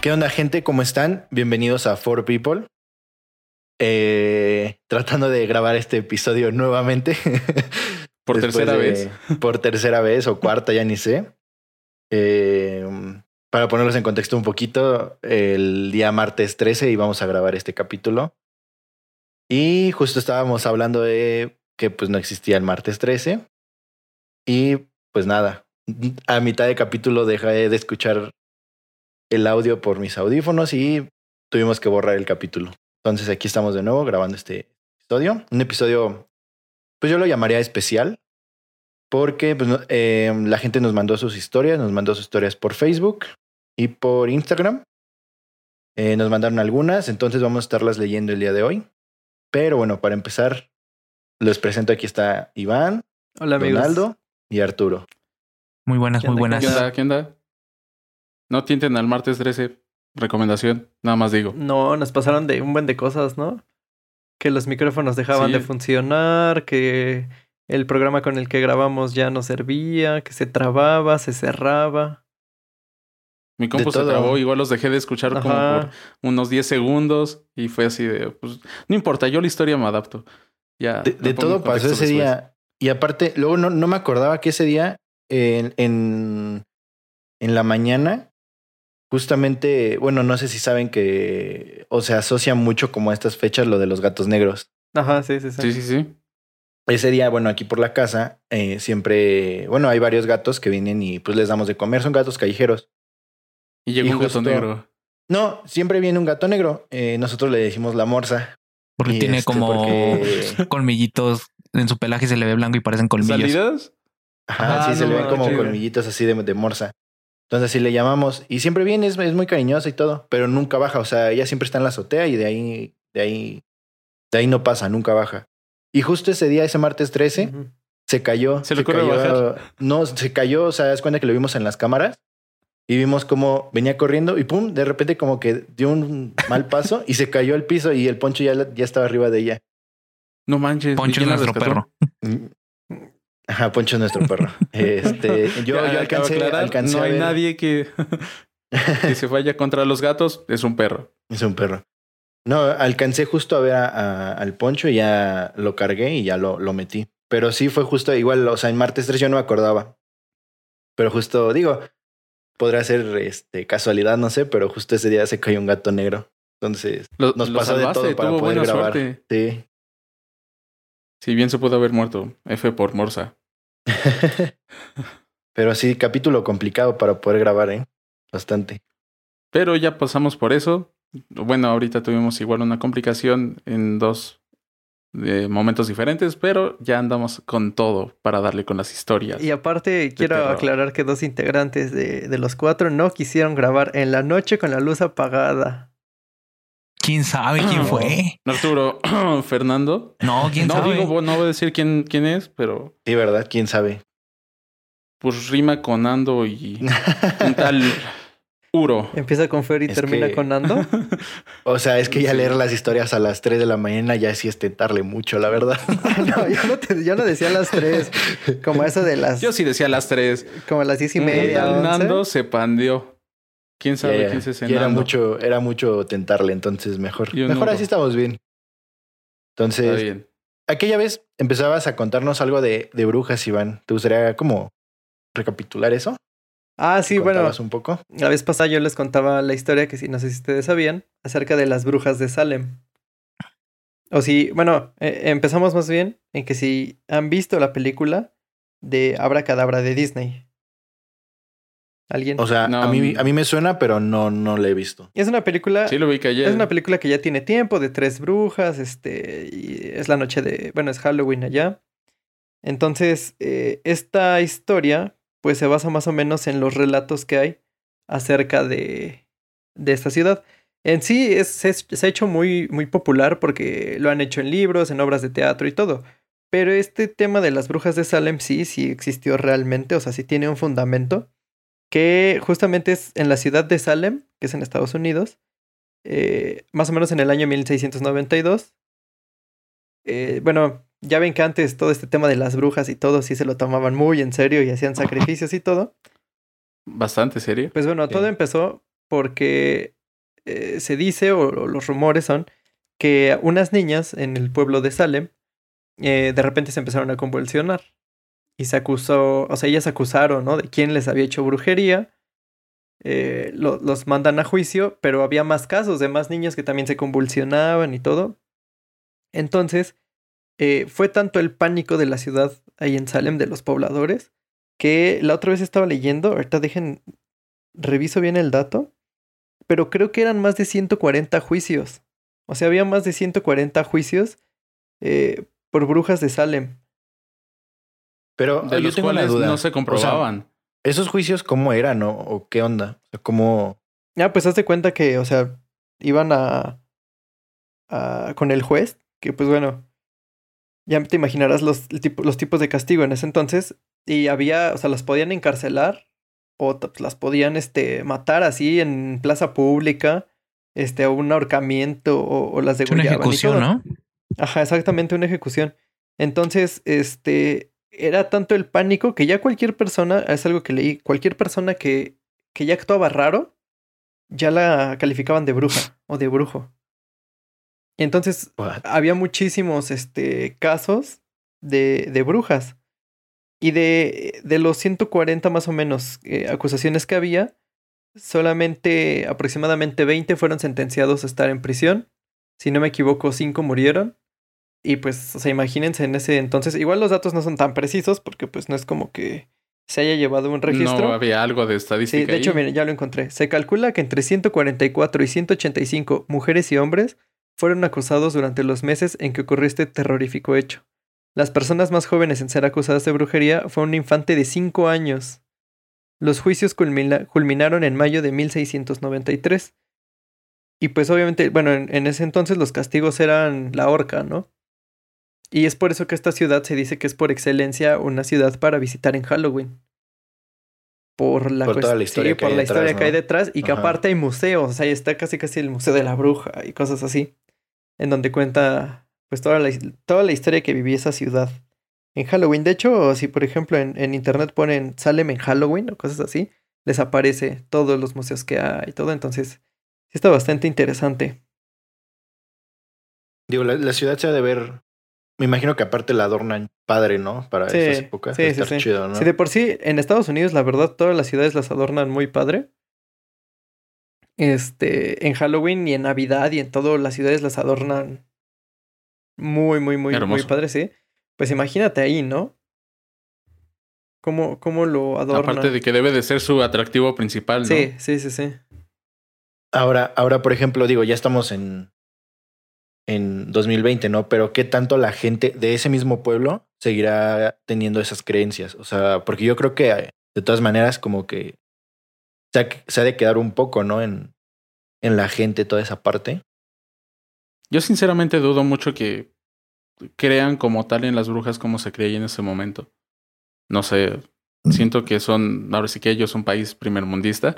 ¿Qué onda, gente? ¿Cómo están? Bienvenidos a Four People. Eh, tratando de grabar este episodio nuevamente. Por tercera de- vez. Por tercera vez o cuarta, ya ni sé. Eh, para ponerlos en contexto un poquito, el día martes 13 íbamos a grabar este capítulo. Y justo estábamos hablando de que pues no existía el martes 13. Y pues nada, a mitad de capítulo dejé de escuchar el audio por mis audífonos y tuvimos que borrar el capítulo. Entonces aquí estamos de nuevo grabando este episodio. Un episodio, pues yo lo llamaría especial, porque pues, eh, la gente nos mandó sus historias, nos mandó sus historias por Facebook y por Instagram. Eh, nos mandaron algunas, entonces vamos a estarlas leyendo el día de hoy. Pero bueno, para empezar, les presento aquí está Iván, Hola amigos. Donaldo y Arturo. Muy buenas, ¿Qué muy buenas. ¿Qué onda? ¿Qué onda? No tienten al martes 13. Recomendación. Nada más digo. No, nos pasaron de un buen de cosas, ¿no? Que los micrófonos dejaban Sí. de funcionar, que el programa con el que grabamos ya no servía, que se trababa, se cerraba. Mi compu se trabó. Igual los dejé de escuchar como por unos 10 segundos. Y fue así de, pues, no importa, yo la historia me adapto. Ya. De, de todo pasó ese después. día. Y aparte, luego no, no me acordaba que ese día, en, en, en la mañana, justamente, bueno, no sé si saben que, o se asocia mucho como a estas fechas lo de los gatos negros. Ajá, sí, sí, sí. Sí, sí, sí. Ese día, bueno, aquí por la casa, eh, siempre, bueno, hay varios gatos que vienen y pues les damos de comer, son gatos callejeros. Y llegó Y un gato negro. No, siempre viene un gato negro. eh, nosotros le decimos la morsa. Porque Y, tiene este, como porque- colmillitos en su pelaje se le ve blanco y parecen colmillos. ¿Salidas? Ajá, Ah, sí, se le ven como colmillitos así de, de morsa. Entonces así le llamamos. Y siempre viene, es, es muy cariñosa y todo, pero nunca baja. O sea, ella siempre está en la azotea y de ahí, de ahí, de ahí no pasa, nunca baja. Y justo ese día, ese martes 13, Ujú. se cayó. ¿Se le ocurre cayó, bajar? No, se cayó, o sea, es cuenta que lo vimos en las cámaras. Y vimos cómo venía corriendo y pum, de repente como que dio un mal paso y se cayó al piso y el poncho ya, ya estaba arriba de ella. No manches. ¿y Poncho es nuestro perro. Ajá, Poncho es nuestro perro. Este, yo, Ya, yo alcancé, aclarar, alcancé No a hay ver- nadie que, que se vaya contra los gatos. Es un perro. Es un perro. No, alcancé justo a ver a- a- al poncho y ya lo cargué y ya lo, lo metí. Pero sí fue justo igual, o sea, en martes 3 yo no me acordaba. Pero justo, digo, podrá ser este, casualidad, no sé, pero justo ese día se cayó un gato negro. Entonces, Lo, nos lo pasó de todo para tuvo poder buena grabar. suerte. Sí. Si bien se pudo haber muerto. F por Morsa. pero sí, capítulo complicado para poder grabar, ¿eh? Bastante. Pero ya pasamos por eso. Bueno, ahorita tuvimos igual una complicación en dos eh, momentos diferentes, pero ya andamos con todo para darle con las historias. Y aparte, quiero terror. aclarar que dos integrantes de, de los cuatro no quisieron grabar en la noche con la luz apagada. ¿Quién sabe quién fue? Arturo, Fernando. No, quién No sabe. digo, no voy a decir quién, quién es, pero Sí, ¿verdad? ¿Quién sabe? pues rima con Ando y un tal Uro. Empieza con Fer y Es termina que- con Ando. O sea, es que ya leer las historias a las 3 de la mañana ya sí es tentarle mucho, la verdad. no, yo no, te- yo no decía las tres. Como eso de las. Yo sí decía las tres. Como las diez y Un media. Nando se pandeó. ¿Quién sabe quién ese Y era Nando? mucho, era mucho tentarle, entonces mejor. Yo mejor así estamos bien. Está Entonces, bien. aquella vez empezabas a contarnos algo de, de brujas, Iván. ¿Te gustaría como recapitular eso? Ah, sí, bueno. ¿Contabas un poco? La vez pasada yo les contaba la historia que sí, no sé si ustedes sabían, acerca de las brujas de Salem. O si, bueno, eh, empezamos más bien en que si han visto la película de Abracadabra de Disney. ¿Alguien? O sea, No, a, mí, a mí me suena, pero no, no la he visto. es una película. Sí lo vi que ayer. Es una película que ya tiene tiempo, de tres brujas, este, y es la noche de, bueno, es Halloween allá. Entonces, eh, esta historia, pues se basa más o menos en los relatos que hay acerca de, de esta ciudad. En sí, es, se, se ha hecho muy, muy popular porque lo han hecho en libros, en obras de teatro y todo. Pero este tema de las brujas de Salem sí, sí existió realmente, o sea, sí tiene un fundamento que justamente es en la ciudad de Salem, que es en Estados Unidos, eh, más o menos en el año 1692. Eh, bueno, ya ven que antes todo este tema de las brujas y todo sí se lo tomaban muy en serio y hacían sacrificios y todo. Bastante serio. Pues bueno, Sí. todo empezó porque eh, se dice, o, o los rumores son, que unas niñas en el pueblo de Salem eh, de repente se empezaron a convulsionar. Y se acusó, o sea, ellas acusaron, ¿no? De quién les había hecho brujería. Eh, lo- los mandan a juicio, pero había más casos de más niños que también se convulsionaban y todo. Entonces, eh, fue tanto el pánico de la ciudad ahí en Salem, de los pobladores, que la otra vez estaba leyendo, ahorita dejen, reviso bien el dato, pero creo que eran más de 140 juicios. O sea, había más de 140 juicios eh, por brujas de Salem. Pero De yo los tengo cuales duda. no se comprobaban. ¿Esos juicios cómo eran o, o qué onda? O sea, ¿cómo...? Ah, pues hazte cuenta que, o sea, iban a, a- con el juez, que pues bueno, ya te imaginarás los, los tipos de castigo en ese entonces, y había, o sea, las podían encarcelar o las podían, este, matar así en plaza pública, este, o un ahorcamiento o, o las Es una ejecución. ¿no? Ajá, exactamente, una ejecución. Entonces, este, era tanto el pánico que ya cualquier persona, es algo que leí, cualquier persona que, que ya actuaba raro, ya la calificaban de bruja o de brujo. Y entonces What? había muchísimos este, casos de, de brujas. Y de, de los 140 más o menos eh, acusaciones que había, solamente aproximadamente 20 fueron sentenciados a estar en prisión. Si no me equivoco, 5 murieron. Y pues, o sea, imagínense en ese entonces, igual los datos no son tan precisos porque pues no es como que se haya llevado un registro. No había algo de estadística. Sí, de hecho, miren, ya lo encontré. Se calcula que entre 144 y 185 mujeres y hombres fueron acusados durante los meses en que ocurrió este terrorífico hecho. Las personas más jóvenes en ser acusadas de brujería fue un infante de 5 años. Los juicios culmina- culminaron en mayo de 1693. Y pues obviamente, bueno, en, en ese entonces los castigos eran la horca, ¿no? Y es por eso que esta ciudad se dice que es por excelencia una ciudad para visitar en Halloween. Por la, Por toda la historia sí, que por hay la detrás, historia que hay detrás y que aparte hay museos, o sea, ahí está casi casi el Museo de la Bruja y cosas así, en donde cuenta pues toda la, toda la historia que vivía esa ciudad en Halloween. De hecho, si por ejemplo en, en internet ponen Salem en Halloween o cosas así, les aparece todos los museos que hay y todo, entonces sí está bastante interesante. Digo, la, la ciudad se ha de ver... Me imagino que aparte la adornan padre, ¿no? Para Sí, esas épocas. sí, sí, sí. chido, ¿no? Si de por sí en Estados Unidos, la verdad, todas las ciudades las adornan muy padre. Este, en Halloween y en Navidad y en todo, las ciudades las adornan muy, muy, muy, muy padre, sí. Pues imagínate ahí, ¿no? ¿Cómo, cómo lo adornan? Aparte de que debe de ser su atractivo principal, ¿no? Sí, sí, sí, sí. Ahora, ahora, por ejemplo, digo, ya estamos en, en 2020, ¿no? Pero ¿qué tanto la gente de ese mismo pueblo seguirá teniendo esas creencias? O sea, porque yo creo que de todas maneras como que se ha, se ha de quedar un poco, ¿no? En, en la gente toda esa parte. Yo sinceramente dudo mucho que crean como tal en las brujas como se creía en ese momento. No sé, siento que son, ahora sí que ellos son un país primermundista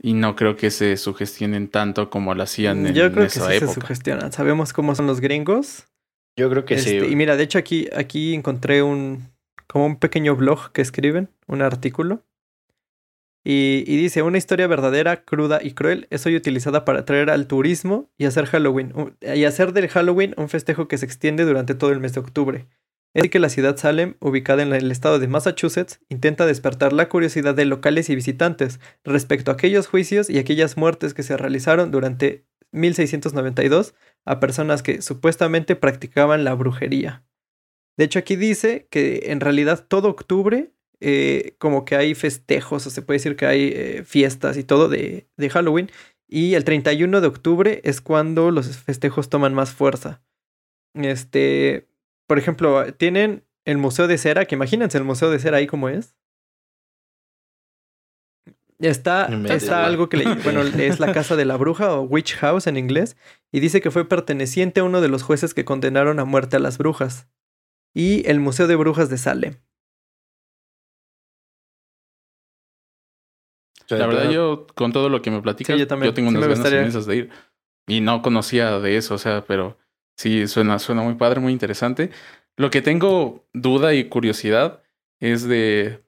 y no creo que se sugestionen tanto como lo hacían en Yo creo que esa sí se sugestionan. Sabemos cómo son los gringos. Yo creo que Este, sí. Y mira, de hecho aquí, aquí encontré un como un pequeño blog que escriben, un artículo. Y, dice, una historia verdadera, cruda y cruel es hoy utilizada para atraer al turismo y hacer Halloween. y hacer del Halloween un festejo que se extiende durante todo el mes de octubre. Es que la ciudad Salem, ubicada en el estado de Massachusetts, intenta despertar la curiosidad de locales y visitantes respecto a aquellos juicios y aquellas muertes que se realizaron durante 1692 a personas que supuestamente practicaban la brujería. De hecho, aquí dice que en realidad todo octubre, eh, como que hay festejos, o se puede decir que hay eh, fiestas y todo de, de Halloween. Y el 31 de octubre es cuando los festejos toman más fuerza. Este, por ejemplo, tienen el Museo de Cera, que imagínense el Museo de Cera ahí como es. Está, está algo que le, bueno, es la casa de la bruja o witch house en inglés, y dice que fue perteneciente a uno de los jueces que condenaron a muerte a las brujas. Y el Museo de Brujas de Salem. O sea, La verdad, yo con todo lo que me platicas, Sí, yo tengo Sí unas ganas inmensas de ir. Y no conocía de eso, o sea, pero sí, suena, suena muy padre, muy interesante. Lo que tengo duda y curiosidad es de,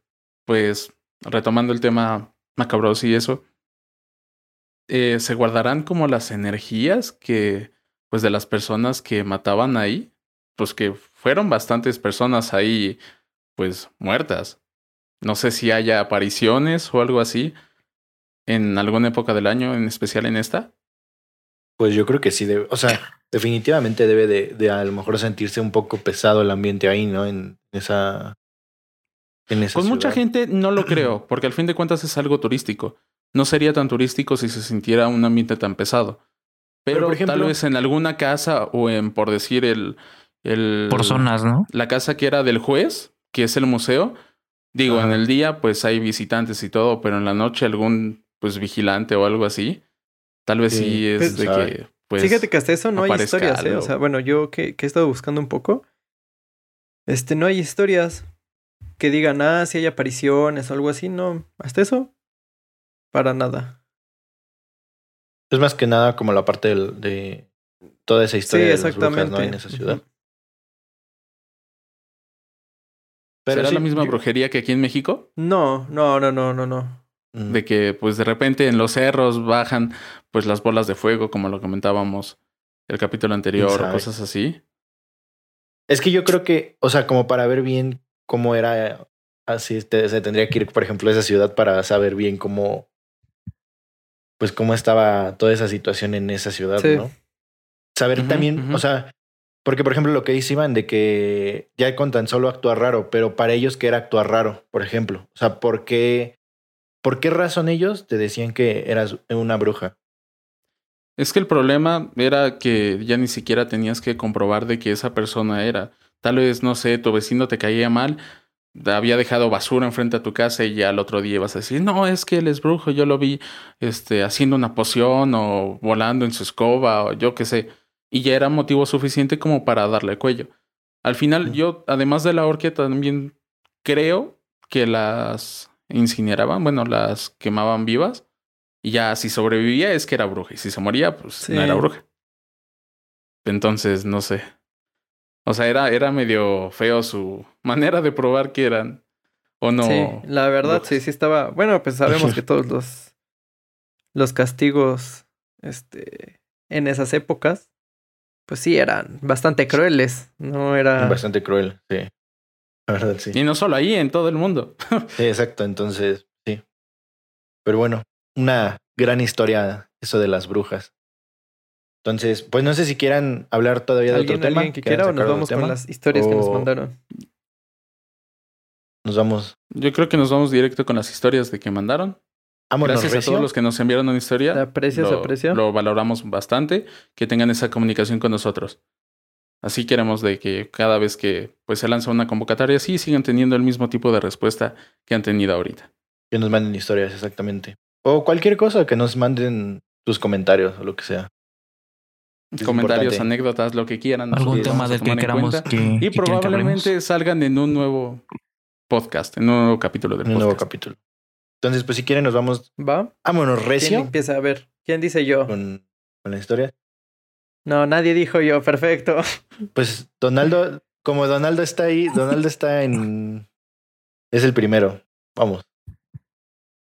pues, retomando el tema macabros y eso, eh, ¿se guardarán como las energías que, pues, de las personas que mataban ahí? Pues que fueron bastantes personas ahí, pues, muertas. No sé si haya apariciones o algo así en alguna época del año, en especial en esta. Pues yo creo que sí, debe, o sea, definitivamente debe de, de a lo mejor sentirse un poco pesado el ambiente ahí, ¿no? En esa... En esa Con mucha ciudad. gente no lo creo, porque al fin de cuentas es algo turístico. No sería tan turístico si se sintiera un ambiente tan pesado. Pero, Pero, por ejemplo- tal vez en alguna casa o en, por decir, el... el Por zonas, ¿no? La casa que era del juez, que es el museo. Digo, Ajá. en el día pues hay visitantes y todo, pero en la noche algún pues vigilante o algo así. Tal vez sí, Sí, es pues, de sabe. que pues Fíjate que hasta eso no hay historias, ¿eh? O sea, bueno, yo que, que he estado buscando un poco, este, no hay historias que digan, ah, si hay apariciones o algo así, no. Hasta eso, para nada. Es más que nada como la parte del- de toda esa Sí, historia de las brujas. En esa ciudad. Pero ¿Será sí, la misma yo- brujería que aquí en México? No, no, no, no, no, no. Mm. De que pues de repente en los cerros bajan pues las bolas de fuego, como lo comentábamos el capítulo anterior, o cosas así. Es que yo creo que, o sea, como para ver bien cómo era así, te- se tendría que ir, por ejemplo, a esa ciudad para saber bien cómo, pues cómo estaba toda esa situación en esa ciudad, Sí. ¿no? Saber también, o sea, porque por ejemplo lo que dice Iván de que ya con tan solo actuar raro, pero para ellos que era actuar raro, por ejemplo, o sea, ¿por qué, por qué razón ellos te decían que eras una bruja? Es que el problema era que ya ni siquiera tenías que comprobar de que esa persona era. Tal vez, no sé, tu vecino te caía mal, había dejado basura enfrente a tu casa y ya al otro día ibas a decir, no, es que él es brujo, yo lo vi este, haciendo una poción o volando en su escoba o yo qué sé. Y ya era motivo suficiente como para darle cuello. Al final, yo, además de la horqueta, también creo que las incineraban, bueno, las quemaban vivas. Y ya si sobrevivía es que era bruja. Y si se moría, pues Sí. no era bruja. Entonces, no sé. O sea, era, era medio feo su manera de probar que eran. O no. Sí, la verdad, brujas. sí, sí estaba. Bueno, pues sabemos que todos los, los castigos, este, en esas épocas, pues sí, eran bastante crueles. No era. Bastante cruel, sí. La verdad, sí. Y no solo ahí, en todo el mundo. Sí, exacto, entonces, sí. Pero bueno, una gran historia eso de las brujas. Entonces, pues no sé si quieran hablar todavía de otro ¿Alguien, tema. que ¿Quieran quiera o nos vamos con las historias que nos O mandaron? Nos vamos. Yo creo que nos vamos directo con las historias de que mandaron. Gracias a todos los que nos enviaron una historia. ¿Se aprecia, se lo, aprecia? Lo valoramos bastante, que tengan esa comunicación con nosotros. Así queremos de que cada vez que pues, se lanza una convocatoria, sí sigan teniendo el mismo tipo de respuesta que han tenido ahorita. Que nos manden historias, exactamente. O cualquier cosa, que nos manden tus comentarios o lo que sea. Es Comentarios, importante. anécdotas, lo que quieran. Algún tema del que queramos cuenta. que, Y que que probablemente salgan en un nuevo podcast, en un nuevo capítulo del Un podcast. nuevo capítulo. Entonces, pues si quieren, nos vamos. ¿Va? Vámonos, ¿Quién recio. empieza a ver? ¿Quién dice yo? Con, con la historia. No, nadie dijo yo. Perfecto. Pues Donaldo, como Donaldo está ahí, Donaldo está en. Es el primero. Vamos.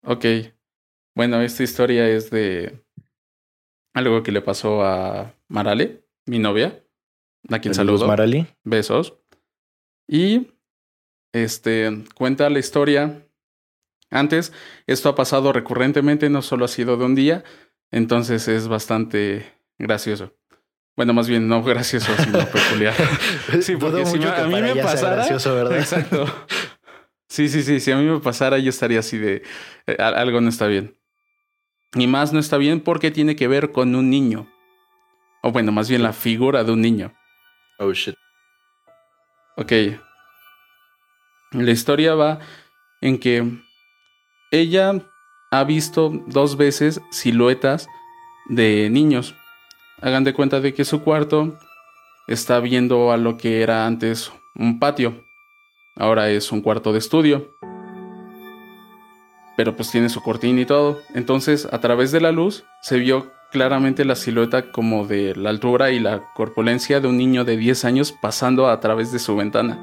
Ok. Bueno, esta historia es de algo que le pasó a Marale, mi novia, a quien Saludos, saludo. Marali. Besos. Y este cuenta la historia. Antes, esto ha pasado recurrentemente, no solo ha sido de un día, entonces es bastante gracioso. Bueno, más bien no gracioso, sino peculiar. Sí, porque si mucho me- que a mí me pasara- gracioso, ¿verdad? Exacto. Sí, sí, sí. Si a mí me pasara, yo estaría así de eh, algo no está bien. Y más no está bien porque tiene que ver con un niño. O bueno, más bien la figura de un niño. Oh shit. Ok. La historia va en que ella ha visto dos veces siluetas de niños. Hagan de cuenta de que su cuarto está viendo a lo que era antes un patio. Ahora es un cuarto de estudio. Pero pues tiene su cortina y todo. Entonces, a través de la luz, se vio claramente la silueta como de la altura y la corpulencia de un niño de 10 años pasando a través de su ventana.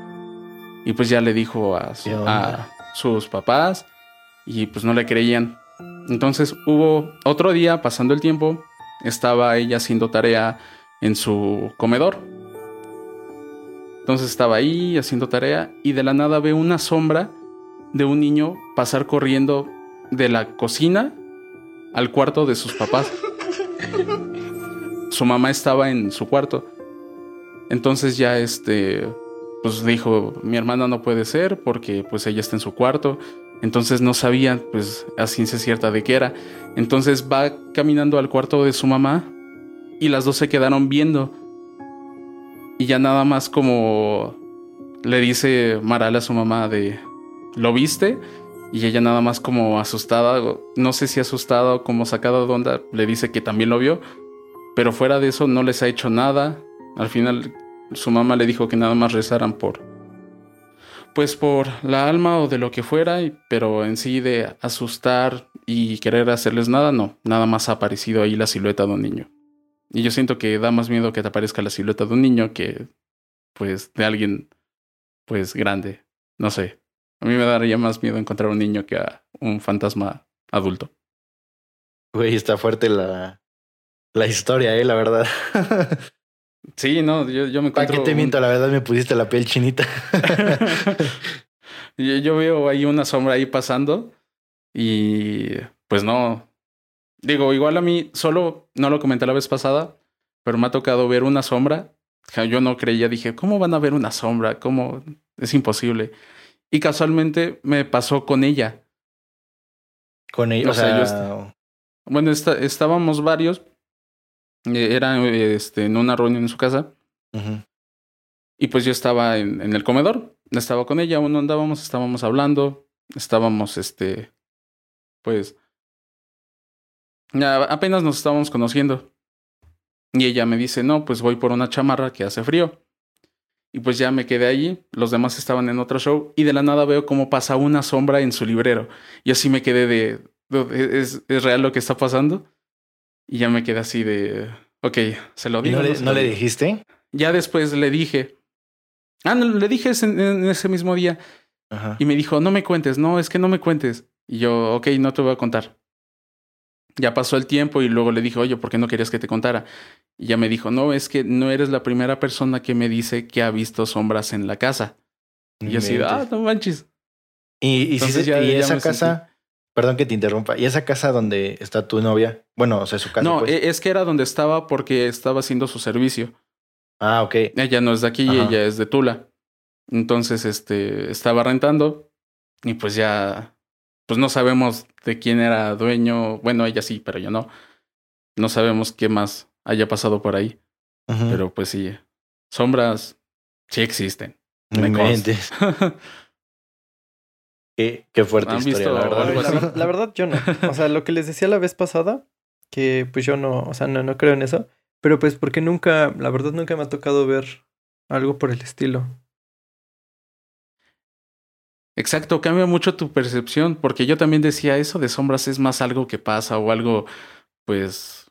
Y pues ya le dijo a, a sus papás y pues no le creían. Entonces hubo otro día, pasando el tiempo, estaba ella haciendo tarea en su comedor. Entonces estaba ahí haciendo tarea y de la nada ve una sombra de un niño pasar corriendo de la cocina al cuarto de sus papás. Su mamá estaba en su cuarto. Entonces ya este pues dijo, mi hermana no puede ser porque pues ella está en su cuarto. Entonces no sabía pues a ciencia cierta de qué era. Entonces va caminando al cuarto de su mamá y las dos se quedaron viendo. Y ya nada más como le dice Maral a su mamá de, ¿lo viste? Y ella nada más como asustada, no sé si asustada o como sacada de onda, le dice que también lo vio. Pero fuera de eso no les ha hecho nada. Al final su mamá le dijo que nada más rezaran por... Pues por la alma o de lo que fuera, pero en sí de asustar y querer hacerles nada, no. Nada más ha aparecido ahí la silueta de un niño. Y yo siento que da más miedo que te aparezca la silueta de un niño que, pues, de alguien, pues, grande. No sé. A mí me daría más miedo encontrar un niño que a un fantasma adulto. Güey, está fuerte la, la historia, eh, la verdad. Sí, no, yo, yo me ¿Para encuentro... qué te un- miento? La verdad me pusiste la piel chinita. yo, yo veo ahí una sombra ahí pasando y pues no. Digo, igual a mí solo no lo comenté la vez pasada, pero me ha tocado ver una sombra. Yo no creía, dije, ¿cómo van a ver una sombra? ¿Cómo? Es imposible. Y casualmente me pasó con ella. Con ella, O sea, sea, yo Bueno, estábamos varios. Eh, Era este, en una reunión en su casa. Y pues yo estaba en, en el comedor, estaba con ella, aún no andábamos, estábamos hablando, estábamos, este, pues, ya apenas nos estábamos conociendo. Y ella me dice, no, pues voy por una chamarra que hace frío. Y pues ya me quedé allí, los demás estaban en otro show y de la nada veo cómo pasa una sombra en su librero. Y así me quedé de, de- ¿es, es real lo que está pasando? Y ya me quedé así de, ok, se lo ¿Y digo. no, le, se no le digo?". dijiste? Ya después le dije. Ah, no, le dije ese- en ese mismo día. Ajá. Y me dijo, no me cuentes, no, es que no me cuentes. Y yo, ok, no te voy a contar. Ya pasó el tiempo y luego le dije, oye, ¿por qué no querías que te contara? Y ya me dijo, no, es que no eres la primera persona que me dice que ha visto sombras en la casa. Y yo así, ah, no manches. Y, y, Entonces se- ya- y ya esa casa, perdón que te interrumpa, ¿y esa casa donde está tu novia? Bueno, o sea, su casa. no, pues. e- es que era donde estaba porque estaba haciendo su servicio. Ah, ok. Ella no es de aquí, Ajá. ella es de Tula. Entonces, este, estaba rentando y pues ya, pues no sabemos de quién era dueño. Bueno, ella sí, pero yo no. No sabemos qué más haya pasado por ahí. Pero pues sí, sombras sí existen. Me. Qué, qué fuerte ¿Han historia, visto la verdad. algo La, la verdad, yo no. O sea, lo que les decía la vez pasada, que pues yo no, o sea, no, no creo en eso. Pero pues porque nunca, la verdad nunca me ha tocado ver algo por el estilo. Exacto, cambia mucho tu percepción, porque yo también decía eso de sombras es más algo que pasa o algo, pues,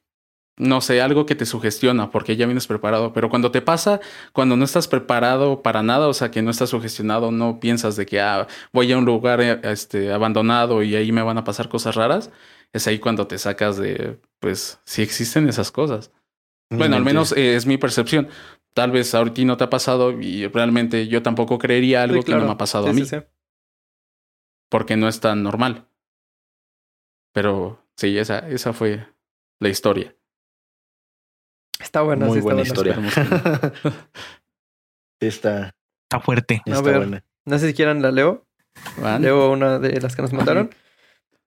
no sé, algo que te sugestiona, porque ya vienes preparado, pero cuando te pasa, cuando no estás preparado para nada, o sea, que no estás sugestionado, no piensas de que ah, voy a un lugar eh, este, abandonado y ahí me van a pasar cosas raras, es ahí cuando te sacas de, pues, si existen esas cosas. No Bueno, al menos eh, es mi percepción. Tal vez ahorita no te ha pasado y realmente yo tampoco creería algo Sí, que no me ha pasado Sí, a mí sí, sí. porque no es tan normal. Pero sí, esa, esa fue la historia. Está buena, Muy sí, está buena historia. Sí, está, Está fuerte. A está ver. buena. No sé si quieran la leo. ¿Van? Leo una de las que nos mandaron.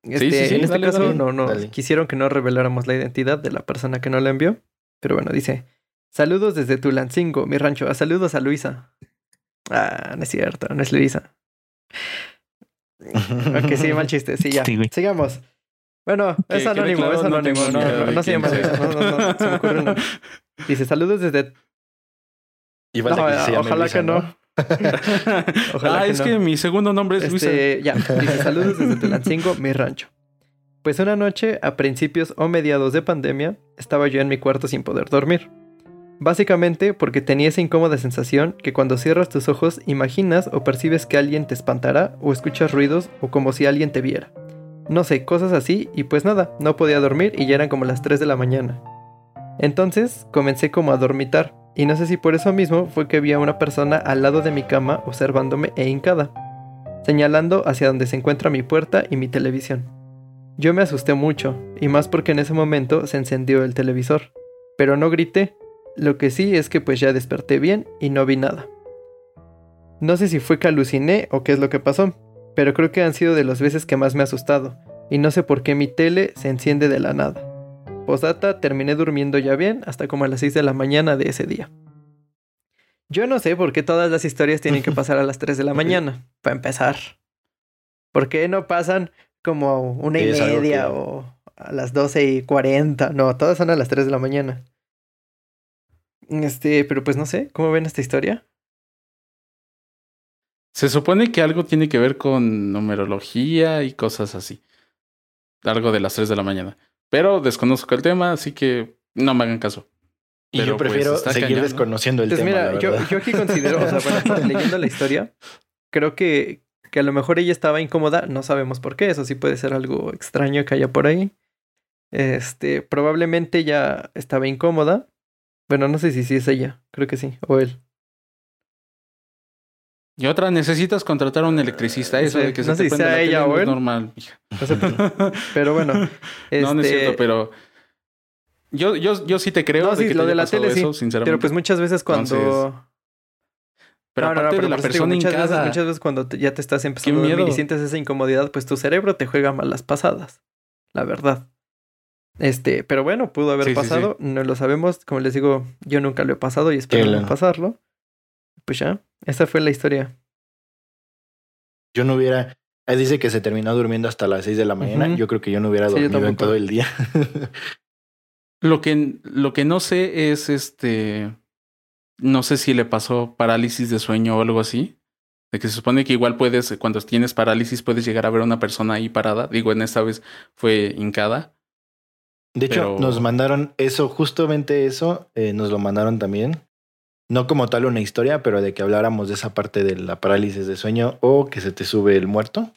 Este, sí, sí, en este dale, caso dale. no, no Dale. quisieron que no reveláramos la identidad de la persona que no la envió. Pero bueno, dice: Saludos desde Tulancingo, mi rancho. Ah, saludos a Luisa. Ah, no es cierto, no es Luisa. Ok, sí, mal chiste. Sí, ya. Sigamos. Bueno, es anónimo, claro, es no anónimo. No, no, de no se llama. Luisa. No, no, no, se me ocurre un nombre. Dice: Saludos desde. Y falta No, que se llame ojalá Luisa, que no. Ojalá ah, que es no. que mi segundo nombre es Luisa. Este, ya, dice saludos desde Tulancingo, mi rancho. Pues una noche, a principios o mediados de pandemia, estaba yo en mi cuarto sin poder dormir. Básicamente porque tenía esa incómoda sensación que cuando cierras tus ojos imaginas o percibes que alguien te espantará o escuchas ruidos o como si alguien te viera. No sé, cosas así y pues nada, no podía dormir y ya eran como las 3 de la mañana. Entonces comencé como a dormitar y no sé si por eso mismo fue que vi a una persona al lado de mi cama observándome e hincada, señalando hacia donde se encuentra mi puerta y mi televisión. Yo me asusté mucho, y más porque en ese momento se encendió el televisor, pero no grité, lo que sí es que pues ya desperté bien y no vi nada. No sé si fue que aluciné o qué es lo que pasó, pero creo que han sido de las veces que más me ha asustado, y no sé por qué mi tele se enciende de la nada. Posdata, terminé durmiendo ya bien hasta como a las 6 de la mañana de ese día. Yo no sé por qué todas las historias tienen que pasar a las 3 de la mañana, para empezar. ¿Por qué no pasan como una y media que- o a las 12 y 40? No, todas son a las 3 de la mañana. Este, pero pues no sé, ¿cómo ven esta historia? Se supone que algo tiene que ver con numerología y cosas así. Algo de las 3 de la mañana. Pero desconozco el tema, así que no me hagan caso. Y Pero, yo pues, prefiero seguir desconociendo el Pues tema. mira, la yo, yo aquí considero, o sea, bueno, leyendo la historia, creo que, que a lo mejor ella estaba incómoda, no sabemos por qué, eso sí puede ser algo extraño que haya por ahí. Este, probablemente ella estaba incómoda. Bueno, no sé si sí es ella, creo que sí, o él. Y otra, necesitas contratar a un electricista. Eso Sí, de que no se te la tele no es normal, mija. No sé, pero bueno, No, no es este, cierto, pero yo, yo, yo sí te creo No, de sí, que te lo haya de la tele sí, eso, sinceramente. pero pues muchas veces cuando... Entonces, pero No, no, no, aparte pero de la eso te digo, persona muchas veces, hincada, muchas veces cuando te- ya te estás empezando a dormir y sientes esa incomodidad, pues tu cerebro te juega malas pasadas. La verdad. Este, pero bueno, pudo haber Sí, sí, pasado, no lo sabemos. Como les digo, yo nunca lo he pasado y espero Sí, no pasarlo. Pues ya, esa fue la historia. Yo no hubiera. Él dice que se terminó durmiendo hasta las 6 de la mañana. Yo creo que yo no hubiera Sí, dormido en todo el día. Lo que, lo que no sé es este. No sé si le pasó parálisis de sueño o algo así. De que se supone que igual puedes, cuando tienes parálisis, puedes llegar a ver a una persona ahí parada. Digo, en esta vez fue hincada. De hecho, Pero- nos mandaron eso, justamente eso, eh, nos lo mandaron también. No como tal una historia, pero de que habláramos de esa parte de la parálisis de sueño o que se te sube el muerto.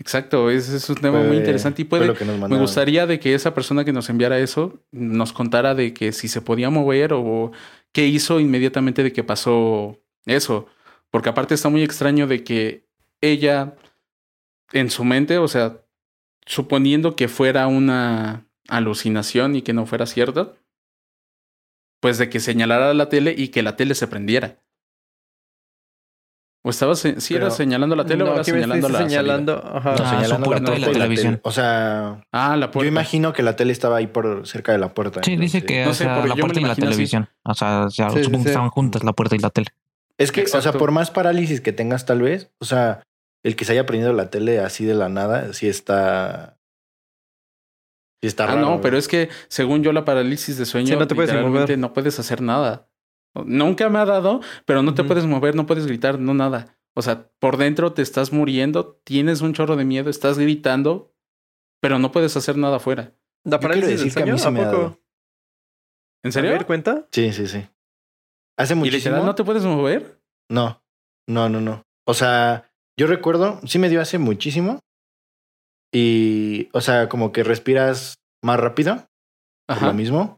Exacto, ese es un tema muy interesante y puede. Me gustaría de que esa persona que nos enviara eso nos contara de que si se podía mover o qué hizo inmediatamente de que pasó eso. Porque aparte está muy extraño de que ella en su mente, o sea, suponiendo que fuera una alucinación y que no fuera cierto, pues de que señalara la tele y que la tele se prendiera. O estaba, se- si era Pero- señalando la tele o era señalando la señalando, ajá. No, Ah, su señalando puerta y la y televisión. tele. O sea, Ah, la yo puerta. imagino que la tele estaba ahí por cerca de la puerta. Sí, dice que No o sea, la yo puerta y la así. televisión. O sea, o sea, Sí, sí, supongo que sí. estaban juntas la puerta y la tele. Es que, o sea, por más parálisis que tengas tal vez, o sea, el que se haya prendido la tele así de la nada, sí está... Está Ah, raro, no, güey. pero es que según yo la parálisis de sueño Sí, no te puedes ni literalmente mover. no puedes hacer nada. Nunca me ha dado, pero no te puedes mover, no puedes gritar, no nada. O sea, por dentro te estás muriendo, tienes un chorro de miedo, estás gritando, pero no puedes hacer nada afuera. ¿La parálisis del decir que a mí sueño? ¿A me ha poco? dado. ¿En A serio? ver, cuenta. Sí, sí, sí. Hace ¿Y muchísimo. literal no te puedes mover? No, no, no, no. O sea, yo recuerdo, sí me dio hace muchísimo. Y, o sea, como que respiras más rápido, Ajá. lo mismo.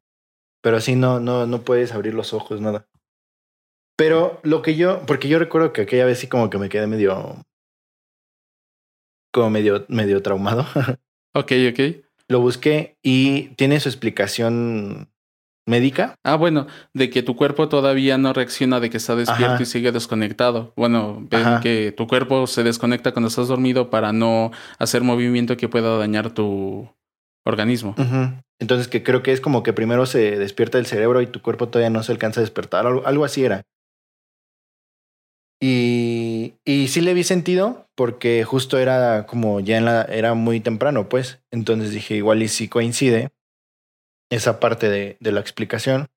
Pero sí, no, no, no puedes abrir los ojos, nada. Pero lo que yo, porque yo recuerdo que aquella vez sí como que me quedé medio, como medio, medio traumado. Ok, ok. lo busqué y tiene su explicación médica. Ah, bueno, de que tu cuerpo todavía no reacciona de que está despierto Ajá. y sigue desconectado. Bueno, ven que tu cuerpo se desconecta cuando estás dormido para no hacer movimiento que pueda dañar tu organismo. Entonces que creo que es como que primero se despierta el cerebro y tu cuerpo todavía no se alcanza a despertar. Algo, algo así era. Y, y sí le vi sentido porque justo era como ya en la, era muy temprano, pues. Entonces dije, igual y sí coincide esa parte de, de la explicación.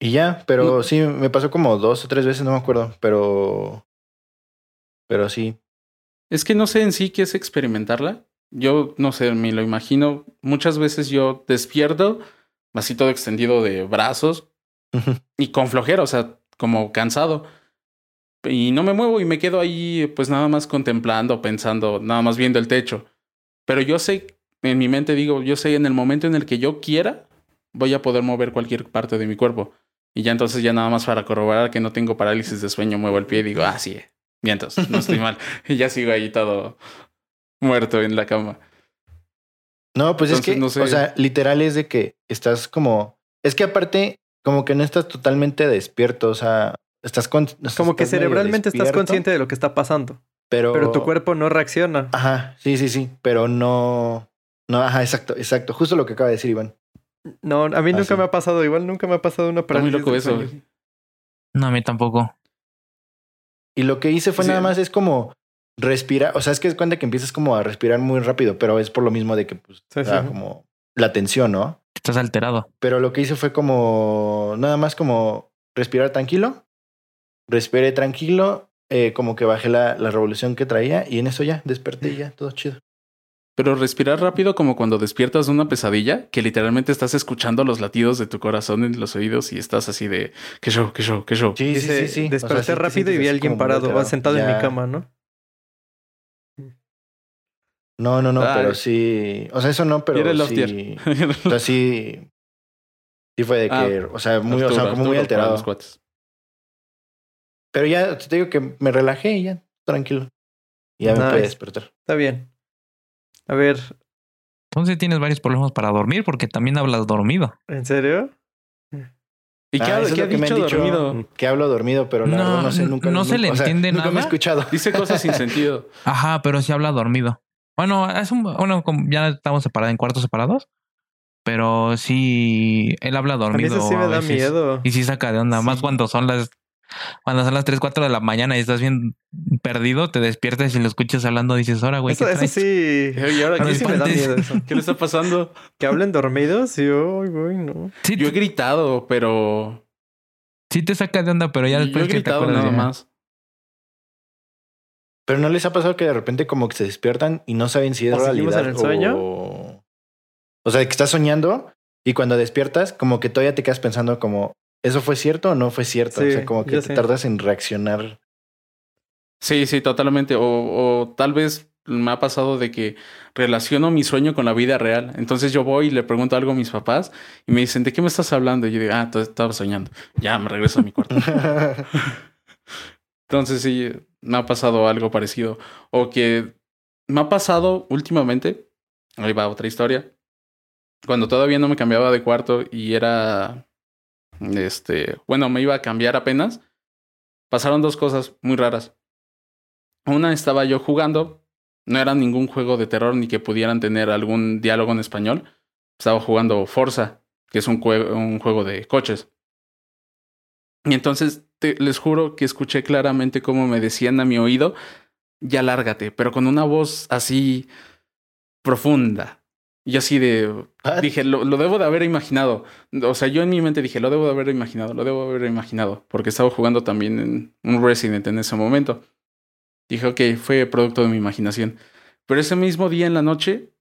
Y ya, pero No. sí, me pasó como dos o tres veces, no me acuerdo, pero, pero sí. Es que no sé en sí qué es experimentarla. yo no sé, me lo imagino. Muchas veces yo despierto, así todo extendido de brazos y con flojera, o sea, como cansado. Y no me muevo y me quedo ahí, pues nada más contemplando, pensando, nada más viendo el techo. Pero yo sé, en mi mente digo, yo sé en el momento en el que yo quiera, voy a poder mover cualquier parte de mi cuerpo. Y ya entonces ya nada más para corroborar que no tengo parálisis de sueño, muevo el pie y digo, ah, sí, entonces no estoy mal. Y ya sigo ahí todo muerto en la cama. No, pues Entonces, es que, no sé. o sea, literal es de que estás como, es que aparte, como que no estás totalmente despierto, o sea, estás con, o sea, Como que estás cerebralmente estás consciente de lo que está pasando, pero, pero tu cuerpo no reacciona. Ajá, sí, sí, sí, pero no, no, ajá, exacto, exacto, justo lo que acaba de decir Iván. No, a mí Ah, nunca sí. me ha pasado, igual nunca me ha pasado una Está muy parálisis loco eso. sueño. No, a mí tampoco. Y lo que hice fue Sí. nada más es como respirar, o sea, es que es cuenta que empiezas como a respirar muy rápido, pero es por lo mismo de que, pues, Sí, da sí. como la tensión, ¿no? Estás alterado. Pero lo que hice fue como, nada más como respirar tranquilo, respiré tranquilo, eh, como que bajé la, la revolución que traía y en eso ya desperté y ya, todo chido. Pero respirar rápido como cuando despiertas de una pesadilla, que literalmente estás escuchando los latidos de tu corazón en los oídos y estás así de, qué show, qué show, qué show. Sí, sí, sí, sí. O sea, desperté rápido y vi a alguien parado, alterado. sentado en mi cama, ¿no? No, no, no, Ay. pero sí, o sea, eso no, pero sí, o sea, sí, sí fue de Ah, que, o sea, muy, o Arturo, sea, como muy Arturo los alterado. cuates. Pero ya te digo que me relajé y ya, tranquilo. Y ya me Nice. pude despertar. Está bien. A ver, Entonces tienes varios problemas para dormir porque también hablas dormido. ¿en serio? ¿Y qué, Ah, ha, qué me dicho han dicho. dormido? Que hablo dormido, pero la No, verdad no sé, nunca. no se le nunca- o sea, entiende nunca me he nada. escuchado. Dice cosas sin sentido. Ajá, pero sí habla dormido. Bueno, es un, bueno, ya estamos separados en cuartos separados, pero sí, él habla A mí dormido. eso sí me a da veces. miedo. Y sí saca de onda, más cuando son las cuando son las 3, 4 de la mañana y estás bien perdido, te despiertas y lo escuchas hablando, dices, ahora, güey, Eso, ¿qué eso traes?" sí. ¿Y ahora A qué, mí sí me da miedo eso. qué le está pasando? Que hablen dormidos y uy, uy, no. Sí, Yo he gritado, pero... sí te saca de onda, pero ya yo después he que te gritado acuerdas nada ya. más. Pero no les ha pasado que de repente como que se despiertan y no saben si es ¿O seguimos realidad en el sueño? o... O sea, que estás soñando y cuando despiertas como que todavía te quedas pensando como, ¿eso fue cierto o no fue cierto? o sea, como que te sé. tardas en reaccionar. Sí, sí, totalmente. O, o tal vez me ha pasado de que relaciono mi sueño con la vida real. Entonces yo voy y le pregunto algo a mis papás y me dicen, ¿de qué me estás hablando? Y yo digo, ah, estaba soñando. Ya, me regreso a mi cuarto. Entonces sí, me ha pasado algo parecido. O que me ha pasado últimamente, ahí va otra historia, cuando todavía no me cambiaba de cuarto y era, este, bueno, me iba a cambiar apenas, pasaron dos cosas muy raras. Una estaba yo jugando, no era ningún juego de terror ni que pudieran tener algún diálogo en español. Estaba jugando Forza, que es un, jue- un juego de coches. Y entonces te- les juro que escuché claramente cómo me decían a mi oído, ya lárgate, pero con una voz así profunda. Y así de, dije, lo, lo debo de haber imaginado. O sea, yo en mi mente dije, lo debo de haber imaginado, lo debo de haber imaginado, porque estaba jugando también en un Resident en ese momento. Dije, ok, fue producto de mi imaginación. Pero ese mismo día en la noche,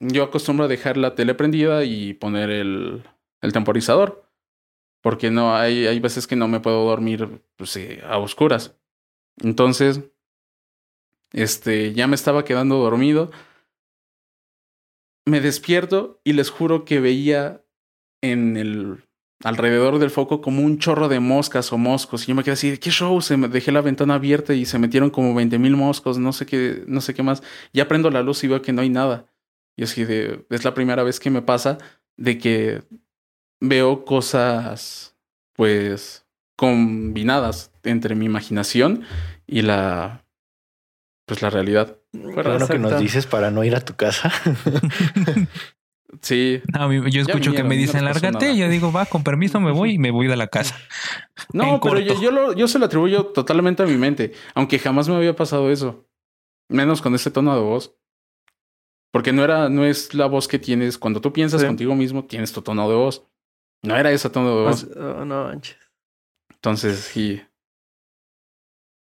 yo acostumbro a dejar la tele prendida y poner el, el temporizador. Porque no, hay, hay veces que no me puedo dormir pues, eh, a oscuras. Entonces, este, ya me estaba quedando dormido. Me despierto y les juro que veía en el alrededor del foco como un chorro de moscas o moscos. Y yo me quedé así, ¿qué show? Se me dejé la ventana abierta y se metieron como 20 mil moscos, no sé qué, no sé qué más. Ya prendo la luz y veo que no hay nada. Y así de, es la primera vez que me pasa de que veo cosas, pues, combinadas entre mi imaginación y la, pues, la realidad. Bueno que nos dices para no ir a tu casa. Sí. No, yo escucho que me no dicen, pasó lárgate, nada". y yo digo, va, con permiso me voy y me voy de la casa. No, En pero yo, yo, lo- yo se lo atribuyo totalmente a mi mente, aunque jamás me había pasado eso. Menos con ese tono de voz. Porque no era, no es la voz que tienes cuando tú piensas Sí. contigo mismo, tienes tu tono de voz. No era ese tono de voz. Oh, no manches. Entonces, sí.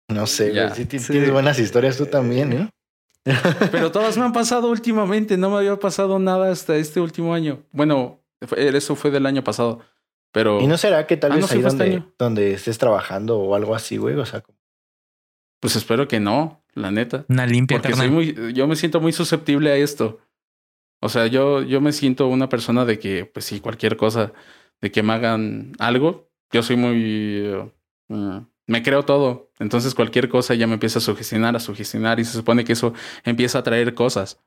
No sé, Ya. güey. Sí. tienes buenas historias tú también, ¿eh? Pero todas me han pasado últimamente. No me había pasado nada hasta este último año. Bueno, fue- eso fue del año pasado. Pero ¿Y no será que tal Ah, vez no, ahí este donde, año. donde estés trabajando o algo así, güey? O sea, como- pues espero que no, la neta. Una limpia, Porque soy muy, yo me siento muy susceptible a esto. O sea, yo, yo me siento una persona de que, pues sí, cualquier cosa, de que me hagan algo, yo soy muy... eh, mm, me creo todo. Entonces cualquier cosa ya me empieza a sugestionar, a sugestionar y se supone que eso empieza a traer cosas.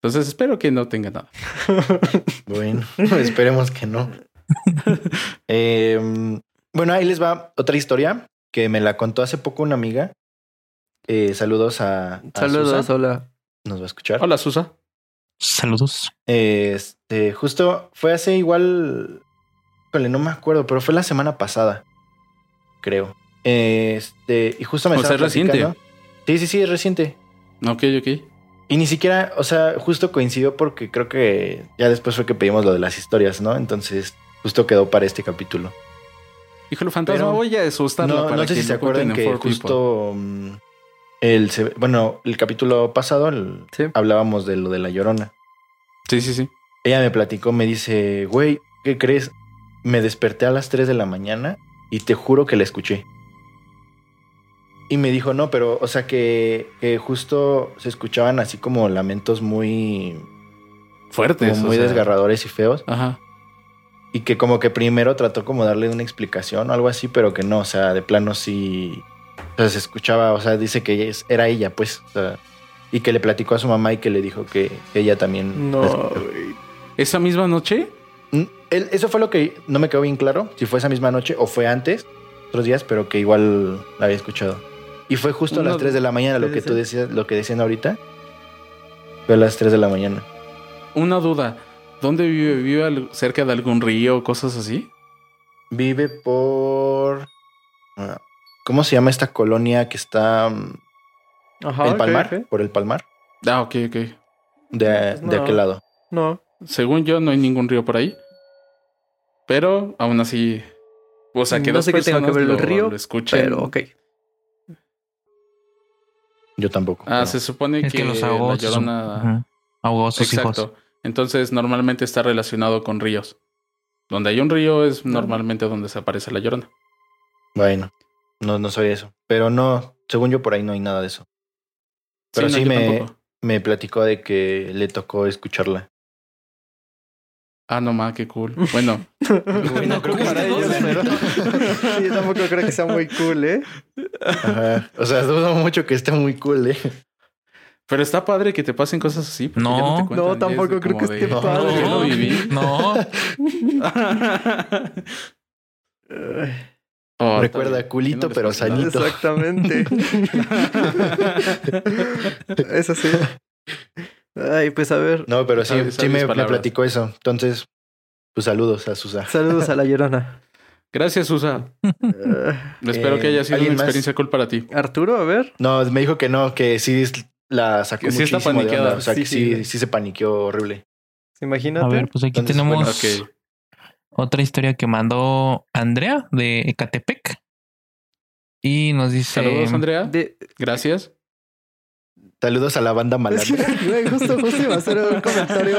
Entonces espero que no tenga nada. Bueno, esperemos que no. Em, bueno, ahí les va otra historia que me la contó hace poco una amiga. Eh, saludos a, a Saludos, Susa. hola. Nos va a escuchar. Hola, Susa. Saludos. Este, justo fue hace igual. No me acuerdo, pero fue la semana pasada. Creo. Este, y justo me O sea, es reciente. Sí, sí, sí, es reciente. Ok, ok. Y ni siquiera, o sea, justo coincidió porque creo que ya después fue que pedimos lo de las historias, ¿no? Entonces, justo quedó para este capítulo. Híjole, fantasma, Pero- voy a asustarla No, para no sé si se acuerdan que justo mm, el bueno, el capítulo pasado el- Sí. hablábamos de lo de la llorona. Sí, sí, sí. Ella me platicó, me dice, güey, ¿qué crees? Me desperté a las 3 de la mañana y te juro que la escuché. Y me dijo, no, pero, o sea, que, que justo se escuchaban así como lamentos muy, Fuertes. como muy sea. desgarradores y feos. Ajá. Y que como que primero trató como darle una explicación o algo así, pero que no, o sea, de plano sí. O sea, se escuchaba, o sea, dice que era ella, pues. o sea, y que le platicó a su mamá y que le dijo que ella también. No. ¿Esa misma noche? Mm, él- eso fue lo que no me quedó bien claro, si fue esa misma noche o fue antes, otros días, pero que igual la había escuchado. Y fue justo a las 3 de la mañana, lo que tú decías, lo que decían ahorita. Fue a las 3 de la mañana. Una duda. ¿Dónde vive? ¿Vive al- cerca de algún río o cosas así? Vive por. ah, ¿Cómo se llama esta colonia que está. mm, Ajá, el Palmar? Por el Palmar. Ah, ok, ok. De, Pues de aquel lado. No. Según yo, no hay ningún río por ahí. Pero aún así. O sea, que No dos sé qué tenga que ver el lo, río, lo escuchen. Pero ok. Yo tampoco. Ah, pero- se supone Es que, que los ahogó. la llorona. Ujú. Ahogó a sus Exacto. hijos. Entonces, normalmente está relacionado con ríos. Donde hay un río es normalmente donde se aparece la llorona. Bueno, no, no soy eso. Pero no, según yo por ahí no hay nada de eso. Pero no, sí me, tampoco. me platicó de que le tocó escucharla. Ah, no más, qué cool. Bueno, no creo que para ellos, pero. sí, yo tampoco creo que sea muy cool, ¿eh? Ajá. O sea, dudo mucho que esté muy cool, ¿eh? pero está padre que te pasen cosas así. porque ya No. te No, es tampoco creo que de, esté "No, padre". yo lo viví. No, Oh, Recuerda, culito, no pero sanito. Exactamente. Eso sí. Ay, pues a ver. No, pero sí, sí me, me platicó eso. Entonces, pues saludos a Susa. Saludos a la llorona. Gracias, Susa. Espero Eh, que haya sido ¿alguien una más? experiencia cool para ti. Arturo, a ver. No, me dijo que no, que sí la sacó Que sí está de onda. paniqueada. O sea, Sí, que sí. sí, sí se paniqueó horrible. Imagínate. a ver, pues aquí Entonces, tenemos bueno, otra historia que mandó Andrea de Ecatepec. Y nos dice... Saludos, Andrea. De- Gracias. Saludos a la banda Es que, malandra. güey, justo, justo iba a hacer un comentario.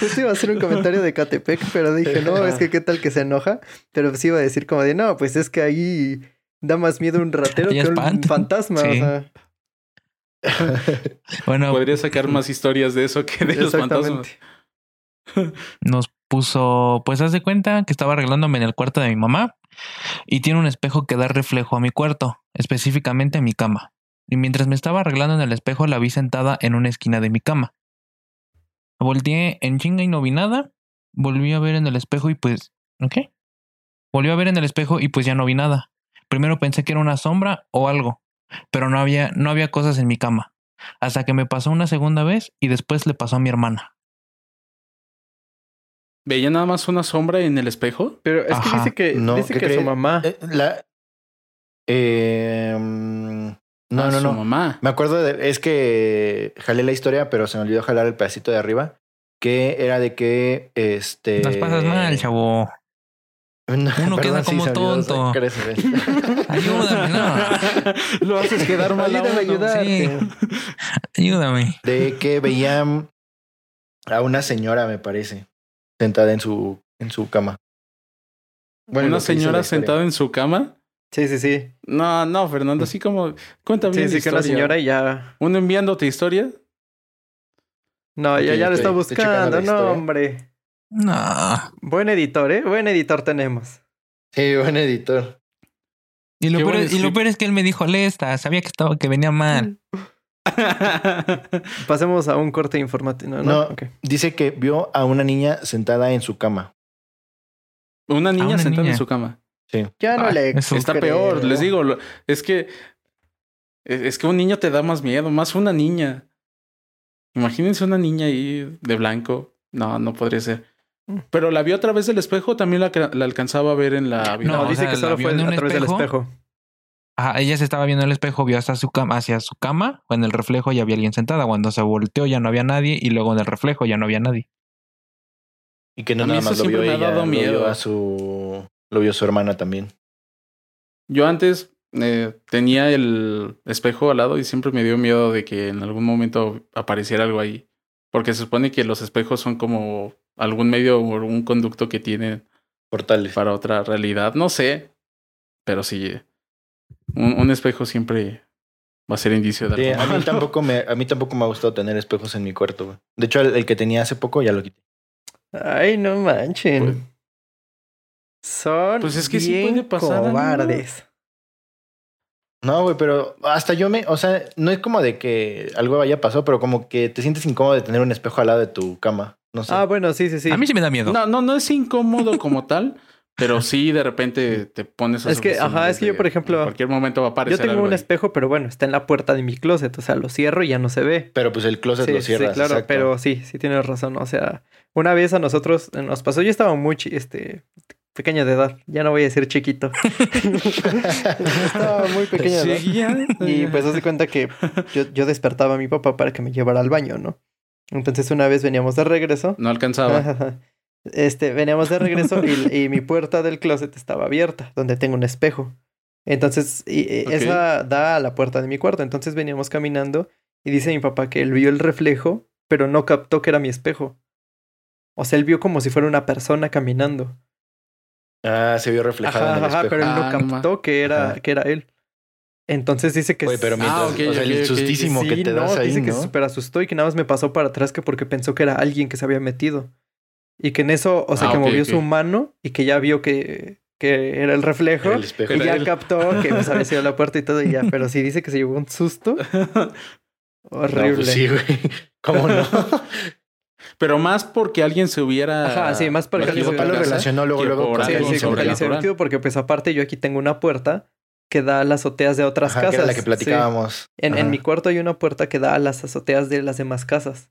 Justo iba a hacer un comentario de Catepec, pero dije, no, es que qué tal que se enoja. Pero sí iba a decir como de, no, pues es que ahí da más miedo un ratero que un fantasma. O sea, Bueno, Podría sacar más historias de eso que de los fantasmas. nos puso, pues haz de cuenta que estaba arreglándome en el cuarto de mi mamá y tiene un espejo que da reflejo a mi cuarto, específicamente a mi cama. Y mientras me estaba arreglando en el espejo la vi sentada en una esquina de mi cama. Volteé en chinga y no vi nada. Volví a ver en el espejo y pues, ¿qué? Volví a ver en el espejo y pues ya no vi nada. Primero pensé que era una sombra o algo, pero no había, no había cosas en mi cama. Hasta que me pasó una segunda vez y después le pasó a mi hermana. ¿Veía nada más una sombra en el espejo? Pero es que dice que, No, dice ¿qué que su mamá. Eh, la. eh, no, Ah, no, su no. mamá. Me acuerdo de. Es que jalé la historia, pero se me olvidó jalar el pedacito de arriba. Que era de que. Este. Las pasas mal, chavo. No, Uno queda como tonto. vez. Ayúdame, no. Lo haces quedar mal a Ayúdame a. Sí. Ayúdame. De que veían a una señora, me parece, sentada en su, en su cama. Bueno, Una señora sentada en su cama. Sí, sí, sí. No, no, Fernando, así como cuenta bien Sí, la sí, que una historia. señora y ya. Uno enviándote historia. No, ya, ya lo está buscando. la No, historia. hombre. No. Buen editor, ¿eh? Buen editor tenemos. Sí, buen editor. Y lo, peor, buen y lo peor es que él me dijo, lee esta. Sabía que estaba, que venía mal. Pasemos a un corte informativo. No, No. Ok. Dice que vio a una niña sentada en su cama. Una niña una sentada niña. en su cama. Ya no Ay, le. Está creo. peor, les digo. lo- Es que. Es que un niño te da más miedo, más una niña. Imagínense una niña ahí de blanco. No, no podría ser. Mm. Pero la vio a través del espejo, también la, la alcanzaba a ver en la No, vida. No, dice sea, que solo vio fue en a través del espejo. Ajá, ella se estaba viendo en el espejo, vio hasta su cama, hacia su cama, o en el reflejo ya había alguien sentada. Cuando se volteó ya no había nadie y luego en el reflejo ya no había nadie. Y que no A nada más lo vio siempre me ha ella, dado lo vio miedo. a su... Lo vio su hermana también. Yo antes eh, tenía el espejo al lado y siempre me dio miedo de que en algún momento apareciera algo ahí. Porque se supone que los espejos son como algún medio o un conducto que tienen Portales. para otra realidad. No sé, pero sí. Un, un espejo siempre va a ser indicio de Sí, algo a mí tampoco me, a mí tampoco me ha gustado tener espejos en mi cuarto, güey. De hecho, el, el que tenía hace poco ya lo quité. Ay, no manchen. Pues- Son Pues es que sí bien puede pasar, amigo. cobardes. No, güey, pero hasta yo me, o sea, no es como de que algo haya pasado, pero como que te sientes incómodo de tener un espejo al lado de tu cama. No sé. Ah, bueno, sí, sí, sí. A mí sí me da miedo. No, no, no es incómodo como tal, pero sí de repente te pones a Es que, ajá, es que yo, por ejemplo, En cualquier momento va a Yo aparecer tengo algo un ahí. espejo, pero bueno, está en la puerta de mi closet. O sea, lo cierro y ya no se ve. pero pues el closet Sí, lo sí, cierras. claro, exacto. pero sí, sí tienes razón. O sea, una vez a nosotros nos pasó, yo estaba muy, este, pequeña de edad. Ya no voy a decir chiquito. estaba muy pequeña de edad. Y pues haz de cuenta que yo, yo despertaba a mi papá para que me llevara al baño, ¿no? Entonces una vez veníamos de regreso. No alcanzaba. Este, veníamos de regreso y, y mi puerta del closet estaba abierta, donde tengo un espejo. Entonces, y- Ok. esa da a la puerta de mi cuarto. Entonces veníamos caminando y dice mi papá que él vio el reflejo, pero no captó que era mi espejo. O sea, él vio como si fuera una persona caminando. Ah, se vio reflejado Ajá, en el ajá, espejo. pero él Ah, no captó que era, Ajá. que era él. Entonces dice que Oye, pero mientras, Ah, ok, o sea, ok, el sustísimo que Sí, te no, das ahí, dice que ¿no? se súper asustó y que nada más me pasó para atrás que porque pensó que era alguien que se había metido. Y que en eso, o sea, Ah, que movió su mano y que ya vio que, que era el reflejo. El espejo. y ya él. captó que pues había sido la puerta y todo y ya. Pero sí dice que se llevó un susto horrible. No, pues sí, güey. ¿Cómo no? Pero más porque alguien se hubiera. Ajá, sí, más porque alguien lo relacionó luego, que luego por Sí, sí, con que sobrenatural. sentido porque pues aparte yo aquí tengo una puerta que da a las azoteas de otras Ajá, que casas. era la que Sí. platicábamos. En, en mi cuarto hay una puerta que da a las azoteas de las demás casas.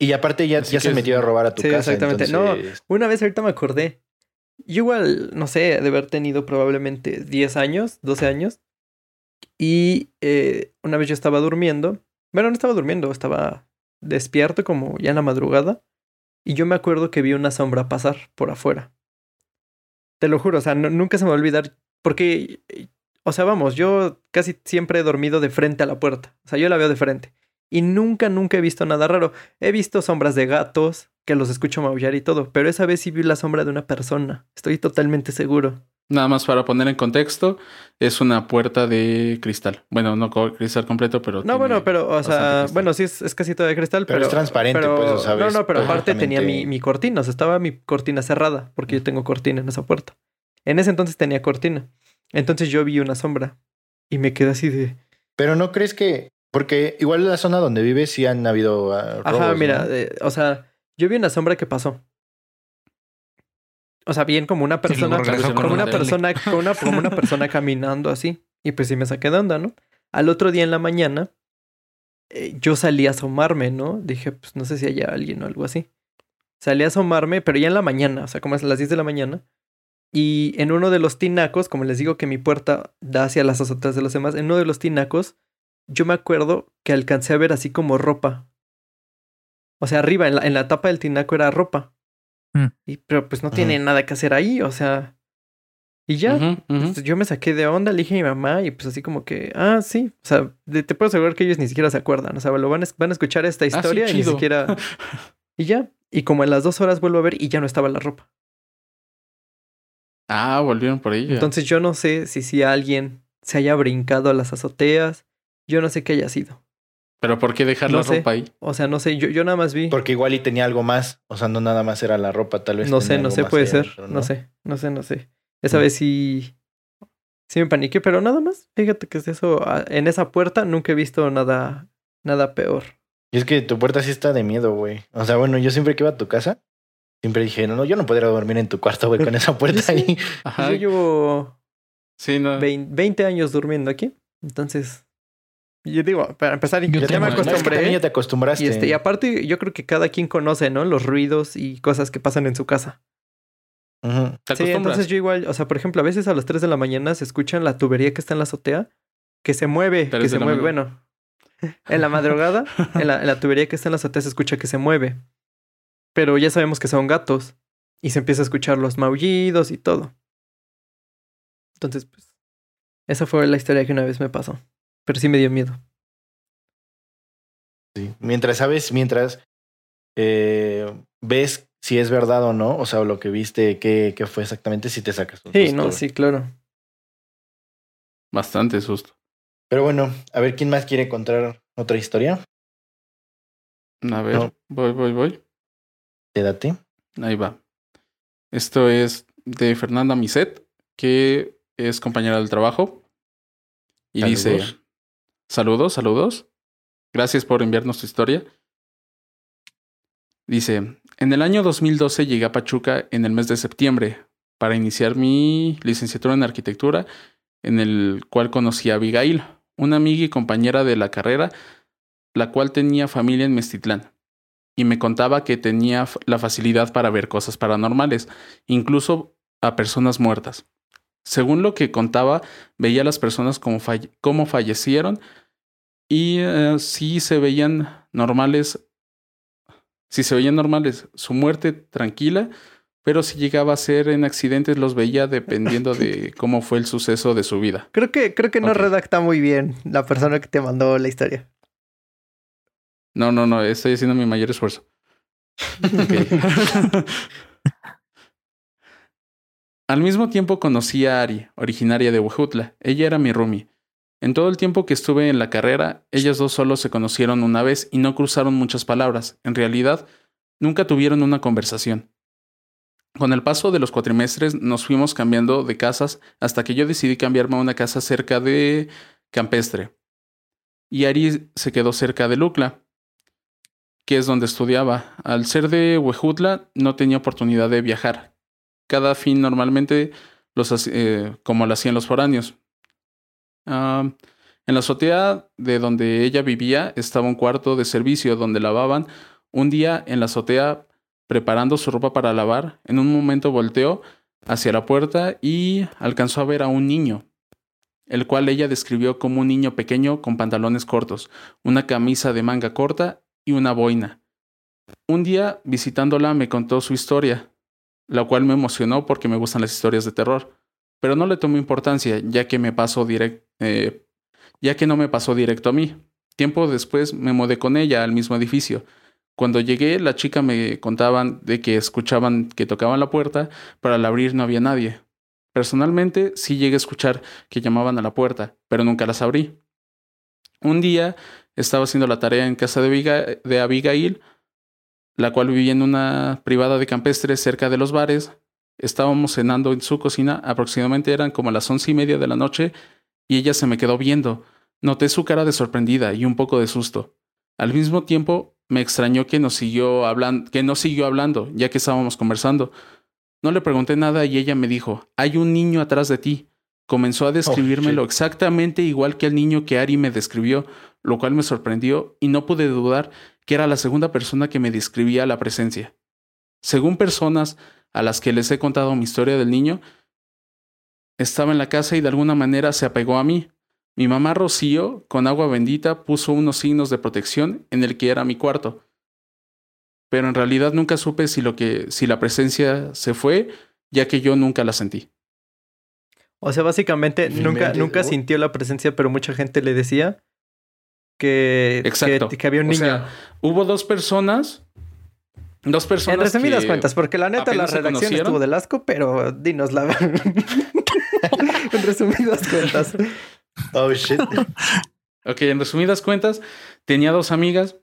Y aparte ya, Así ya que se es- metió a robar a tu Sí, casa. exactamente. entonces- Una vez ahorita me acordé. Yo igual, no sé, de haber tenido probablemente 10 años, 12 años. Y eh, una vez yo estaba durmiendo. Bueno, no estaba durmiendo, estaba despierto como ya en la madrugada. Y yo me acuerdo que vi una sombra pasar por afuera. Te lo juro, o sea, nunca se me va a olvidar. Porque, eh, o sea, vamos, yo casi siempre he dormido de frente a la puerta. O sea, yo la veo de frente. Y nunca, nunca he visto nada raro. He visto sombras de gatos, que los escucho maullar y todo, pero esa vez sí vi la sombra de una persona. Estoy totalmente seguro. Nada más para poner en contexto, es una puerta de cristal. Bueno, no cristal completo, pero. No, bueno, pero, o sea, cristal. bueno, sí es, es casi todo de cristal, Pero pero... es transparente, pues, sea, No, no, pero aparte tenía mi, mi cortina, o sea, estaba mi cortina cerrada, porque yo tengo cortina en esa puerta. En ese entonces tenía cortina. Entonces yo vi una sombra y me quedé así de... Pero no crees que. Porque igual en la zona donde vives sí han habido ah, Ajá, mira, ¿no? eh, o sea, yo vi una sombra que pasó. O sea, bien como una persona, como una persona, como una, como una persona caminando así. Y pues sí me saqué de onda, ¿no? Al otro día en la mañana, eh, yo salí a asomarme, ¿no? Dije, pues no sé si haya alguien o algo así. Salí a asomarme, pero ya en la mañana, o sea, como es las 10 de la mañana. Y en uno de los tinacos, como les digo que mi puerta da hacia las azoteas de los demás, en uno de los tinacos, yo me acuerdo que alcancé a ver así como ropa. O sea, arriba, en la, en la tapa del tinaco era ropa. Mm. Y, pero pues no tiene nada que hacer ahí, o sea. Y ya. Entonces, yo me saqué de onda, le dije a mi mamá y pues así como que, ah, sí, o sea, de- te puedo asegurar que ellos ni siquiera se acuerdan, o sea, lo van a, es- van a escuchar esta Ah, sí, historia y ni siquiera... Y ya, y como en las dos horas vuelvo a ver y ya no estaba la ropa. Ah, volvieron por ella. Entonces yo no sé si, si alguien se haya brincado a las azoteas, yo no sé qué haya sido. Pero ¿por qué dejar no la sé. ropa ahí? O sea, no sé, yo, yo nada más vi... Porque igual y tenía algo más. O sea, no nada más era la ropa, tal vez. No sé, no sé, puede ser, no sé, no sé, no sé. Esa Mm. vez sí... Sí me paniqué, pero nada más. Fíjate que es eso. ah, En esa puerta nunca he visto nada, nada peor. Y es que tu puerta sí está de miedo, güey. O sea, bueno, yo siempre que iba a tu casa, siempre dije, no, no, yo no podría dormir en tu cuarto, güey, con esa puerta Sí. ahí. Ajá. Yo llevo Sí, no. 20, 20 años durmiendo aquí. Entonces, yo digo, para empezar, Yo ya me Es que acostumbré. ya te acostumbraste. Y, este, y aparte, yo creo que cada quien conoce, ¿no? Los ruidos y cosas que pasan en su casa. ¿Te Sí, entonces yo igual, o sea, por ejemplo, a veces a las 3 de la mañana se escuchan la tubería que está en la azotea, que se mueve, que se mueve. Bueno, en la madrugada, en la, en la tubería que está en la azotea se escucha que se mueve. Pero ya sabemos que son gatos. Y se empieza a escuchar los maullidos y todo. Entonces, pues, esa fue la historia que una vez me pasó. Pero sí me dio miedo. Sí. Mientras sabes, mientras eh, ves si es verdad o no, o sea, lo que viste, qué, qué fue exactamente, si te sacas un Sí, susto, no, güey. sí, claro. Bastante susto. Pero bueno, a ver quién más quiere contar otra historia. A ver, No. voy, voy, voy. Quédate. Ahí va. Esto es de Fernanda Miset, que es compañera del trabajo. Y dice. Saludos, saludos. Gracias por enviarnos tu historia. Dice, en el año 2012 llegué a Pachuca en el mes de septiembre para iniciar mi licenciatura en arquitectura, en el cual conocí a Abigail, una amiga y compañera de la carrera, la cual tenía familia en Mestitlán y me contaba que tenía la facilidad para ver cosas paranormales, incluso a personas muertas. Según lo que contaba, veía a las personas como, como fallecieron y sí se veían normales, si se veían normales, su muerte tranquila, pero si llegaba a ser en accidentes los veía dependiendo de cómo fue el suceso de su vida. Creo que, creo que no redacta muy bien la persona que te mandó la historia. No, no, no, estoy haciendo mi mayor esfuerzo. Al mismo tiempo conocí a Ari, originaria de Huejutla. Ella era mi roomie. En todo el tiempo que estuve en la carrera, ellas dos solo se conocieron una vez y no cruzaron muchas palabras. En realidad, nunca tuvieron una conversación. Con el paso de los cuatrimestres nos fuimos cambiando de casas hasta que yo decidí cambiarme a una casa cerca de Campestre. Y Ari se quedó cerca de Lucla, que es donde estudiaba. Al ser de Huejutla, no tenía oportunidad de viajar. Cada fin normalmente los eh, como lo hacían los foráneos. En la azotea de donde ella vivía estaba un cuarto de servicio donde lavaban. Un día en la azotea, preparando su ropa para lavar, en un momento volteó hacia la puerta y alcanzó a ver a un niño, el cual ella describió como un niño pequeño con pantalones cortos, una camisa de manga corta y una boina. Un día, visitándola, me contó su historia, la cual me emocionó porque me gustan las historias de terror, pero no le tomé importancia, ya que me pasó direct, eh, ya que no me pasó directo a mí. Tiempo después me mudé con ella al mismo edificio. Cuando llegué, la chica me contaban de que escuchaban que tocaban la puerta, pero al abrir no había nadie. Personalmente, sí llegué a escuchar que llamaban a la puerta, pero nunca las abrí. Un día estaba haciendo la tarea en casa de, de Abigail, la cual vivía en una privada de campestre cerca de los bares. Estábamos cenando en su cocina, aproximadamente eran como las once y media de la noche, y ella se me quedó viendo. Noté su cara de sorprendida y un poco de susto. Al mismo tiempo, me extrañó que nos siguió hablando, que no siguió hablando, ya que estábamos conversando. No le pregunté nada y ella me dijo, hay un niño atrás de ti. Comenzó a describírmelo shit. exactamente igual que el niño que Ari me describió, lo cual me sorprendió y no pude dudar que era la segunda persona que me describía la presencia. Según personas a las que les he contado mi historia del niño, estaba en la casa y de alguna manera se apegó a mí. Mi mamá Rocío, con agua bendita, puso unos signos de protección en el que era mi cuarto. pero en realidad nunca supe si lo que si la presencia se fue, ya que yo nunca la sentí. O sea, básicamente nunca, nunca sintió la presencia, pero mucha gente le decía que, Exacto. que, que había un O niño. sea, hubo dos personas, dos personas en resumidas que- cuentas, porque la neta la redacción estuvo del asco, pero dinos la En resumidas cuentas. Oh, shit. Ok, en resumidas cuentas, tenía dos amigas.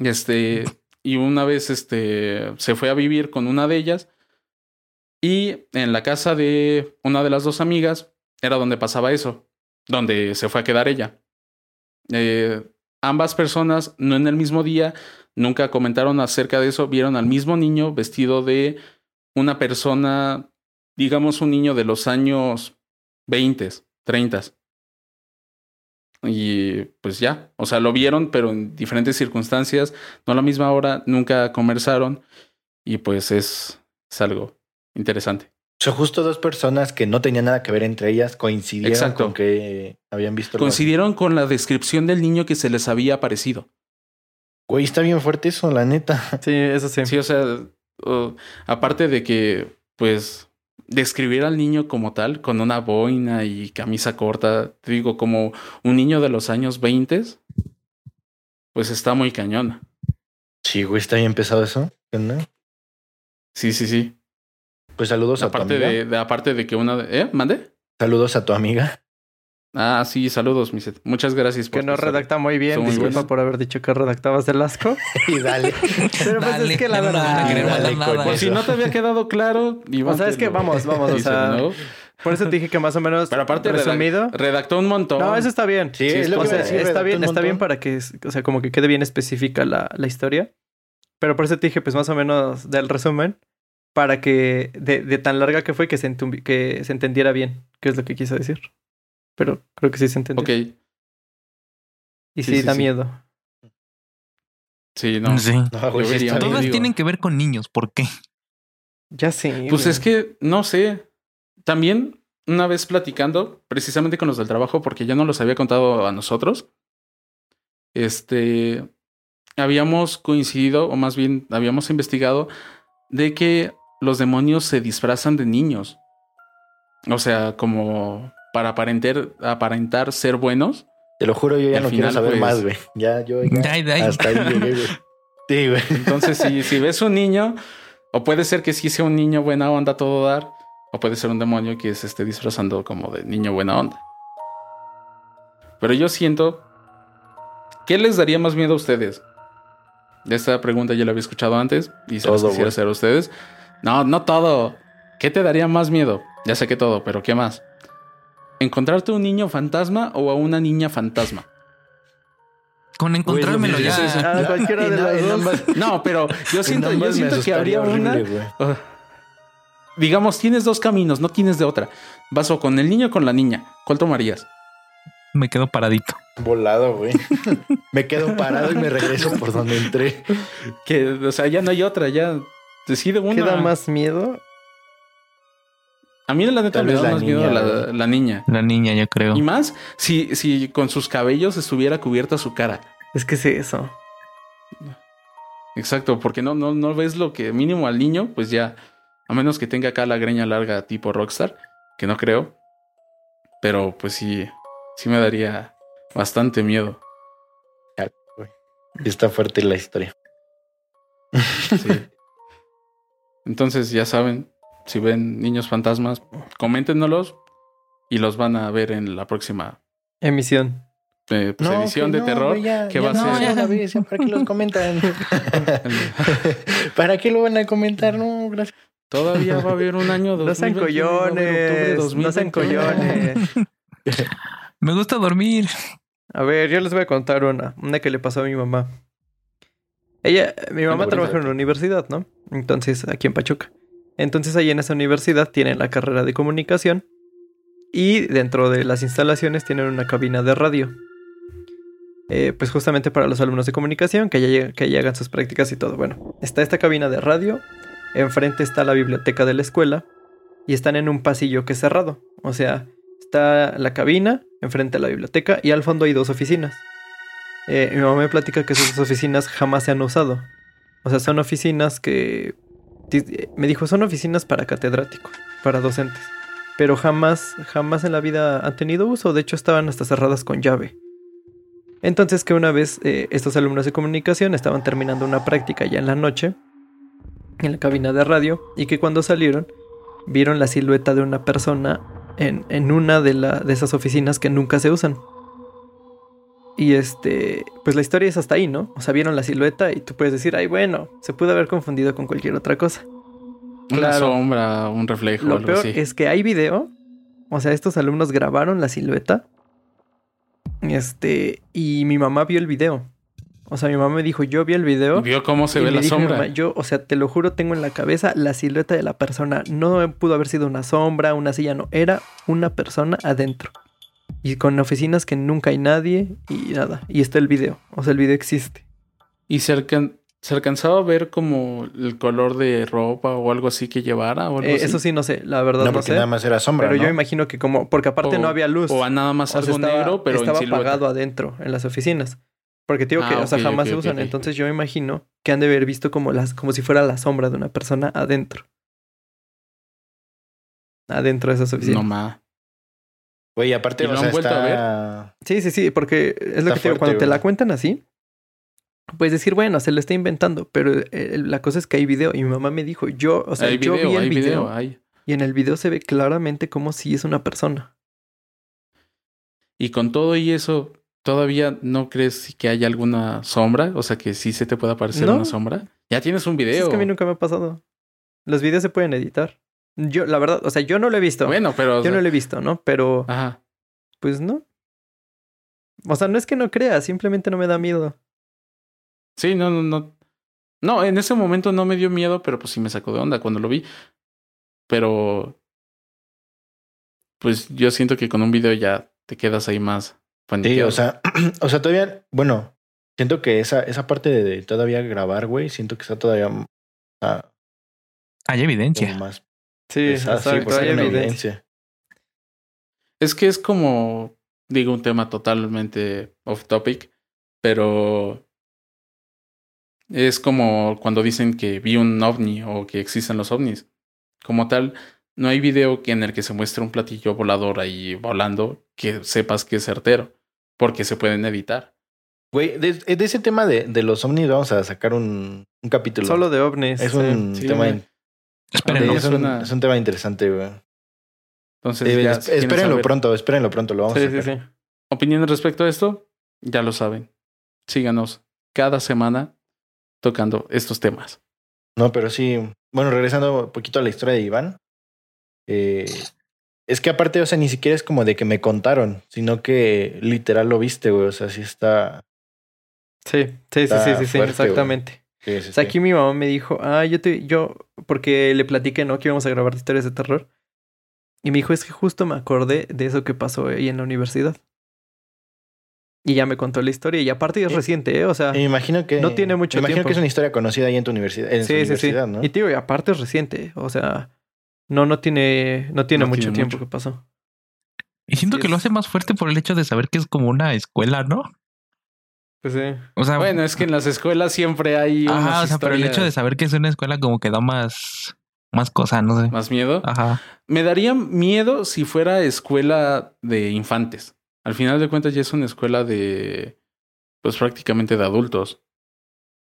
Este, y una vez este, se fue a vivir con una de ellas. Y en la casa de una de las dos amigas era donde pasaba eso, donde se fue a quedar ella. Eh, ambas personas, no en el mismo día, nunca comentaron acerca de eso, vieron al mismo niño vestido de una persona, digamos un niño de los años 20, 30. Y pues ya, o sea, lo vieron, pero en diferentes circunstancias, no a la misma hora, nunca conversaron y pues es, es algo interesante. Son justo dos personas que no tenían nada que ver entre ellas, coincidieron Exacto. con que habían visto. Coincidieron con la descripción del niño que se les había aparecido. Güey, está bien fuerte eso, la neta. Sí, eso sí. Sí, o sea, uh, aparte de que, pues, describir al niño como tal, con una boina y camisa corta, te digo, como un niño de los años 20, pues está muy cañón. Sí, güey, está bien pesado eso. ¿no? Sí, sí, sí. Pues saludos a tu Aparte amiga. de, de- aparte de que una... de- ¿Eh? ¿Mande? Saludos a tu amiga. Ah, sí, saludos, Miset. Muchas gracias por Que no pasar. redacta muy bien. Muy Disculpa buenos. por haber dicho que redactabas del asco. Y dale. Pero pues Dale, es que la no verdad. querer Dale, nada. Por eso. si no te había quedado claro, Iván O sea, es que lo vamos, vamos, o sea, ¿no? Por eso te dije que más o menos Pero aparte resumido. redactó un montón. No, eso está bien. Sí, es lo que sea, decir, está bien, está bien para que, o sea, como que quede bien específica la, la historia. Pero por eso te dije, pues más o menos del resumen, para que de, de tan larga que fue que se, entum- que se entendiera bien qué es lo que quiso decir. Pero creo que sí se entendió. Ok, Y sí, sí, sí, da sí. miedo. sí, no. Sí. No, güey, vería-. Todas digo- tienen que ver con niños. ¿Por qué? Ya sí. Pues güey. es que, no sé. También, una vez platicando, precisamente con los del trabajo, porque ya no los había contado a nosotros, este, habíamos coincidido, o más bien habíamos investigado, de que los demonios se disfrazan de niños. O sea, como para aparentar, aparentar ser buenos. Te lo juro, yo ya al no quiero final, saber pues- más, güey. Ya, yo ya. Hasta ahí llegué, güey. Sí, güey. Entonces, si, si ves un niño, o puede ser que sí sea un niño buena onda todo dar, o puede ser un demonio que se esté disfrazando como de niño buena onda. Pero yo siento. ¿Qué les daría más miedo a ustedes? Esta pregunta ya la había escuchado antes y se las Todo, quisiera güey. hacer a ustedes. No, no todo. ¿Qué te daría más miedo? Ya sé que todo, pero ¿qué más? ¿Encontrarte un niño fantasma o a una niña fantasma? Con encontrármelo ya. Ah, cualquiera de En- las en dos. ambas- No, pero yo siento, en yo siento que habría una. horrible. Uh, digamos, tienes dos caminos, no tienes de otra. Vas o con el niño o con la niña. ¿Cuál tomarías? Me quedo paradito. Volado, güey. me quedo parado y me regreso por donde entré. Que, o sea, ya no hay otra, ya decide una. ¿Qué da más miedo? A mí la neta me da más miedo la, la niña. La niña, yo creo. Y más si, si con sus cabellos estuviera cubierta su cara. Es que sí, eso. Exacto, porque no, no, no ves lo que mínimo al niño, pues ya, a menos que tenga acá la greña larga tipo rockstar, que no creo. Pero pues sí, sí me daría bastante miedo. Está fuerte la historia. Sí. Entonces, ya saben, si ven niños fantasmas, coméntenoslos y los van a ver en la próxima Emisión. eh, pues, No, edición que de no, terror. ya- que ya va a ser- ya la vi, ya, ¿Para qué los comentan? ¿Para qué lo van a comentar? No, gracias. Todavía va a haber un año No sean 2021, va a haber octubre collones. No sean 2021. collones. Me gusta dormir. A ver, yo les voy a contar una. Una que le pasó a mi mamá. Ella, mi mamá trabaja en una universidad, ¿no? Entonces, aquí en Pachuca. Entonces, ahí en esa universidad tienen la carrera de comunicación. Y dentro de las instalaciones tienen una cabina de radio. Eh, pues justamente para los alumnos de comunicación, que ya, que ya hagan sus prácticas y todo. Bueno, está esta cabina de radio. Enfrente está la biblioteca de la escuela. Y están en un pasillo que es cerrado. O sea, está la cabina, enfrente a la biblioteca. Y al fondo hay dos oficinas. Eh, mi mamá me platica que esas oficinas jamás se han usado. O sea, son oficinas que... Me dijo, son oficinas para catedráticos, para docentes. Pero jamás, jamás en la vida han tenido uso. De hecho, estaban hasta cerradas con llave. Entonces que una vez eh, estos alumnos de comunicación estaban terminando una práctica ya en la noche, en la cabina de radio, y que cuando salieron vieron la silueta de una persona en, una de, de esas oficinas que nunca se usan. Y este, pues la historia es hasta ahí, ¿no? O sea, vieron la silueta y tú puedes decir, ay, bueno, se pudo haber confundido con cualquier otra cosa. Una sombra, un reflejo. Lo peor es que hay video. O sea, estos alumnos grabaron la silueta. Este, y mi mamá vio el video. O sea, mi mamá me dijo, yo vi el video. Vio cómo se ve la sombra. yo, o sea, te lo juro, tengo en la cabeza la silueta de la persona. No pudo haber sido una sombra, una silla, no. Era una persona adentro. Y con oficinas que nunca hay nadie y nada. Y está el video. O sea, el video existe. Y cerca, ¿Se alcanzaba a ver como el color de ropa o algo así que llevara? O algo eh, Eso sí, no sé, la verdad no, porque nada más era sombra. Pero yo imagino que como, porque aparte no había luz. O nada más algo negro, pero estaba apagado adentro en las oficinas. Porque digo que, ah, o sea, jamás se usan. Entonces yo imagino que han de haber visto como las, como si fuera la sombra de una persona adentro. Adentro de esas oficinas. No más. Güey, aparte ¿Y lo han vuelto a ver. Sí, sí, sí, porque es lo que te digo, cuando te la cuentan así, puedes decir, bueno, se lo está inventando, pero eh, la cosa es que hay video y mi mamá me dijo, yo, o sea, yo vi el video, y en el video se ve claramente como si es una persona. Y con todo y eso, ¿todavía no crees que haya alguna sombra? O sea, que sí se te pueda aparecer una sombra. Ya tienes un video. Es que a mí nunca me ha pasado. Los videos se pueden editar. Yo, la verdad, o sea, yo no lo he visto. Bueno, pero. Yo no lo he visto, ¿no? Pero. Ajá. Pues no. O sea, no es que no crea, simplemente no me da miedo. Sí, no, no, no. No, en ese momento no me dio miedo, pero pues sí me sacó de onda cuando lo vi. Pero. Pues yo siento que con un video ya te quedas ahí más Sí, o sea, o sea, todavía, bueno, siento que esa, esa parte de, todavía grabar, güey, siento que está todavía. hay evidencia. Más sí, exacto, hay evidencia. Es que es como, digo, un tema totalmente off topic, pero es como cuando dicen que vi un ovni o que existen los ovnis. Como tal, no hay video que en el que se muestre un platillo volador ahí volando que sepas que es certero, porque se pueden editar. Güey, de, ese tema de, de, los ovnis vamos a sacar un, un capítulo. Solo de ovnis. Es un tema... es, un, tema interesante, güey. Entonces, eh, espérenlo pronto, espérenlo pronto, lo vamos a sacar. Sí, sí. Opiniones respecto a esto, ya lo saben. Síganos cada semana tocando estos temas. No, pero sí, bueno, regresando un poquito a la historia de Iván, eh, es que aparte, o sea, ni siquiera es como de que me contaron, sino que literal lo viste, güey, o sea, sí está... Sí, sí, sí, sí, sí, exactamente. O sea, aquí mi mamá me dijo, ah, yo te, yo, porque le platiqué, ¿no? Que íbamos a grabar historias de terror. Y me dijo, es que justo me acordé de eso que pasó ahí en la universidad. Y ya me contó la historia. Y aparte es reciente, ¿eh? O sea, me imagino que, no tiene mucho me imagino que es una historia conocida ahí en tu universidad. En sí, sí, sí. ¿no? Y tío, y aparte es reciente. O sea, no, no tiene, no tiene mucho tiempo que pasó. Y siento que lo hace más fuerte por el hecho de saber que es como una escuela, ¿no? Pues sí. O sea, bueno, es que en las escuelas siempre hay. Ajá, o sea, pero el hecho de saber que es una escuela como que da más, más cosa, no sé. Más miedo. Ajá. Me daría miedo si fuera escuela de infantes. Al final de cuentas ya es una escuela de, pues prácticamente de adultos.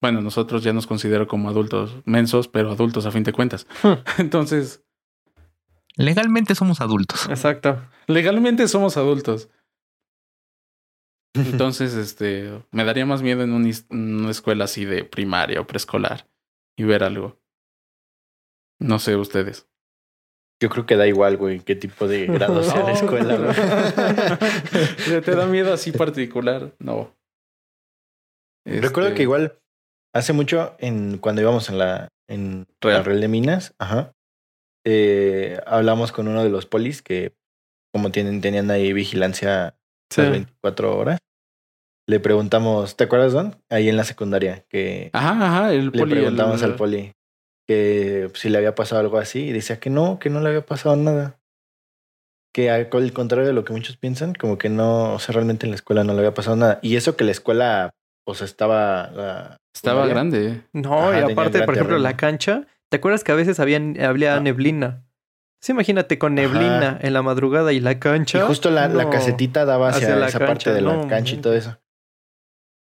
Bueno, nosotros ya nos considero como adultos mensos, pero adultos a fin de cuentas. Entonces... Legalmente somos adultos. Exacto. Legalmente somos adultos. Entonces, este, me daría más miedo en una escuela así de primaria o preescolar y ver algo. No sé ustedes. Yo creo que da igual, güey, qué tipo de grado sea la escuela, güey. ¿Te da miedo así particular? No. Recuerdo que este igual hace mucho, en cuando íbamos en la en Real, de Minas, ajá, eh, hablamos con uno de los polis que como tienen, tenían ahí vigilancia las 24 horas. Le preguntamos, ¿te acuerdas, Don? Ahí en la secundaria, que ajá, ajá, el poli, le preguntamos al poli que si le había pasado algo así y decía que no, que no le había pasado nada. Que al contrario de lo que muchos piensan, como que no, o sea, realmente en la escuela no le había pasado nada. Y eso que la escuela o sea, estaba la Estaba primaria. grande. No, Ajá, y aparte, por ejemplo, la cancha, ¿te acuerdas que a veces había, había Ah. neblina? Sí, imagínate con neblina Ajá. en la madrugada y la Y cancha. justo la, la casetita daba hacia, Hacia la esa cancha, parte de la cancha y todo eso.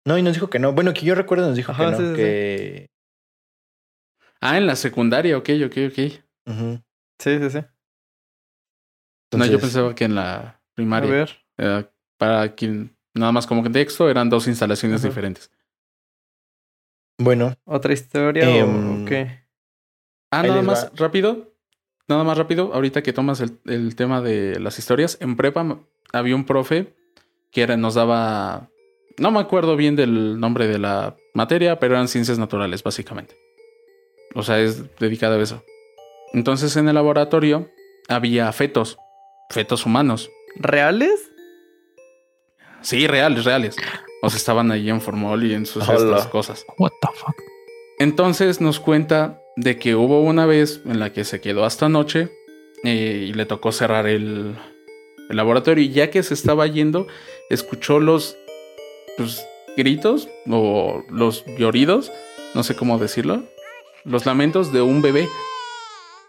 No, y nos dijo que no. Bueno, que yo recuerdo nos dijo Ajá, que no, sí, sí, sí. que... Ah, en la secundaria, ok, ok, ok. Sí, sí, sí. no, yo pensaba que en la A primaria. ver. eh, para quien, nada más como contexto, eran dos instalaciones Ajá. diferentes. Bueno, ¿Otra historia Em, o qué? Ah, nada más va. rápido. Nada más rápido, ahorita que tomas el, el tema de las historias, en prepa había un profe que era, nos daba, no me acuerdo bien del nombre de la materia, pero eran ciencias naturales, básicamente. O sea, es dedicado a eso. Entonces en el laboratorio había fetos, fetos humanos. ¿Reales? Sí, reales, reales. O sea, estaban ahí en formol y en sus estas cosas. What the fuck. Entonces nos cuenta de que hubo una vez en la que se quedó hasta noche eh, y le tocó cerrar el, el laboratorio y ya que se estaba yendo, escuchó los pues, gritos o los lloridos, no sé cómo decirlo, los lamentos de un bebé.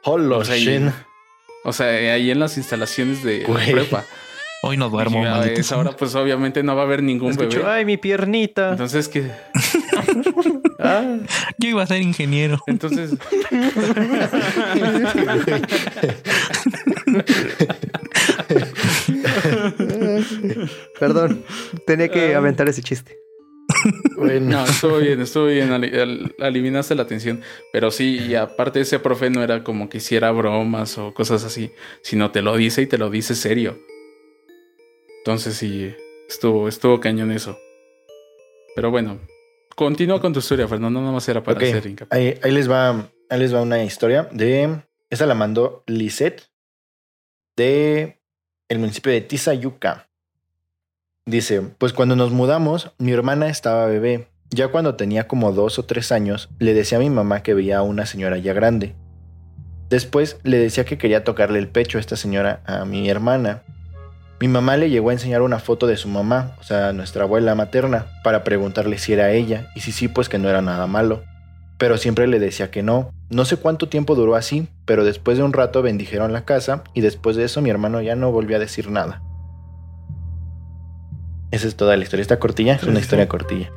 Holo, O sea, Shin. O sea, ahí en las instalaciones de la Güey. prepa. Hoy no duermo, Y a maldito esa sea. hora pues obviamente no va a haber ningún Escucho, bebé. ay, mi piernita. Entonces que Ah, Yo iba a ser ingeniero. entonces perdón, tenía que Ah. aventar ese chiste. Bueno, No, estuvo bien, estuvo bien. ali- al- Eliminaste la atención. Pero sí, y aparte ese profe no era como que hiciera bromas o cosas así, sino te lo dice y te lo dice serio. Entonces sí, estuvo, estuvo cañón eso. Pero bueno, continúa con tu historia, Fernando. Nada más era para Ok. hacer hincapié. ahí, ahí les va, ahí les va una historia de... Esa la mandó Lisette de el municipio de Tizayuca. Dice, pues cuando nos mudamos, mi hermana estaba bebé. Ya cuando tenía como dos o tres años, le decía a mi mamá que veía a una señora ya grande. Después le decía que quería tocarle el pecho a esta señora a mi hermana. Mi mamá le llegó a enseñar una foto de su mamá, o sea, nuestra abuela materna, para preguntarle si era ella, y si sí, pues que no era nada malo. Pero siempre le decía que no. No sé cuánto tiempo duró así, pero después de un rato bendijeron la casa y después de eso mi hermano ya no volvió a decir nada. Esa es toda la historia. Esta cortilla es una historia cortilla.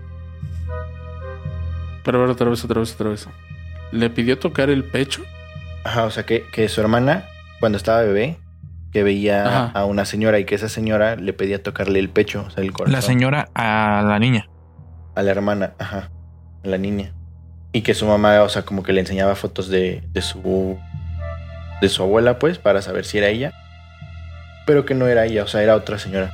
Pero a ver, otra vez, otra vez, otra vez. ¿Le pidió tocar el pecho? Ajá, o sea que, que su hermana, cuando estaba bebé, que veía Ajá. a una señora y que esa señora le pedía tocarle el pecho, o sea, el corazón. La señora a la niña. A la hermana, ajá, a la niña. Y que su mamá, o sea, como que le enseñaba fotos de, de su de su abuela, pues, para saber si era ella. Pero que no era ella, o sea, era otra señora.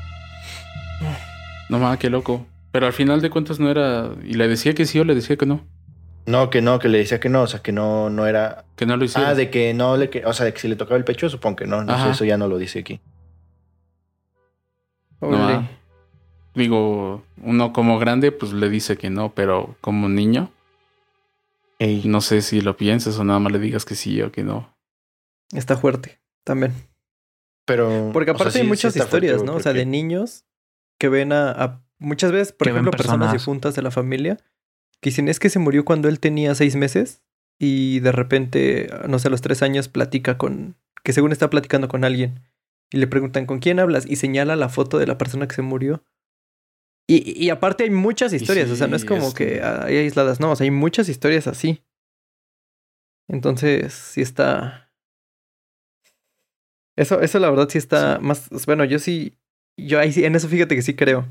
No mames, qué loco. Pero al final de cuentas no era. Y le decía que sí o le decía que no. No, que no, que le decía que no, o sea, que no, no era. Que no lo hiciera. Ah, de que no le, que, o sea, de que si le tocaba el pecho, supongo que no. No sé, eso ya no lo dice aquí. No, ma. Digo, uno como grande, pues le dice que no, pero como niño, Ey, no sé si lo pienses o nada más le digas que sí o que no. Está fuerte también. pero. Porque o sea, aparte sí- hay muchas historias, ¿no? O sea, de niños que ven a, a- muchas veces, por Que ejemplo, personas personas. difuntas de la familia que dicen es que se murió cuando él tenía seis meses y de repente, no sé, a los tres años platica con, que según está platicando con alguien y le preguntan ¿con quién hablas? y señala la foto de la persona que se murió. Y, y aparte hay muchas historias, o sea, no es como es- que hay aisladas, no, o sea, hay muchas historias así. Entonces, sí está... Eso, eso la verdad sí está más... Bueno, yo sí... Yo ahí sí, en eso fíjate que sí creo.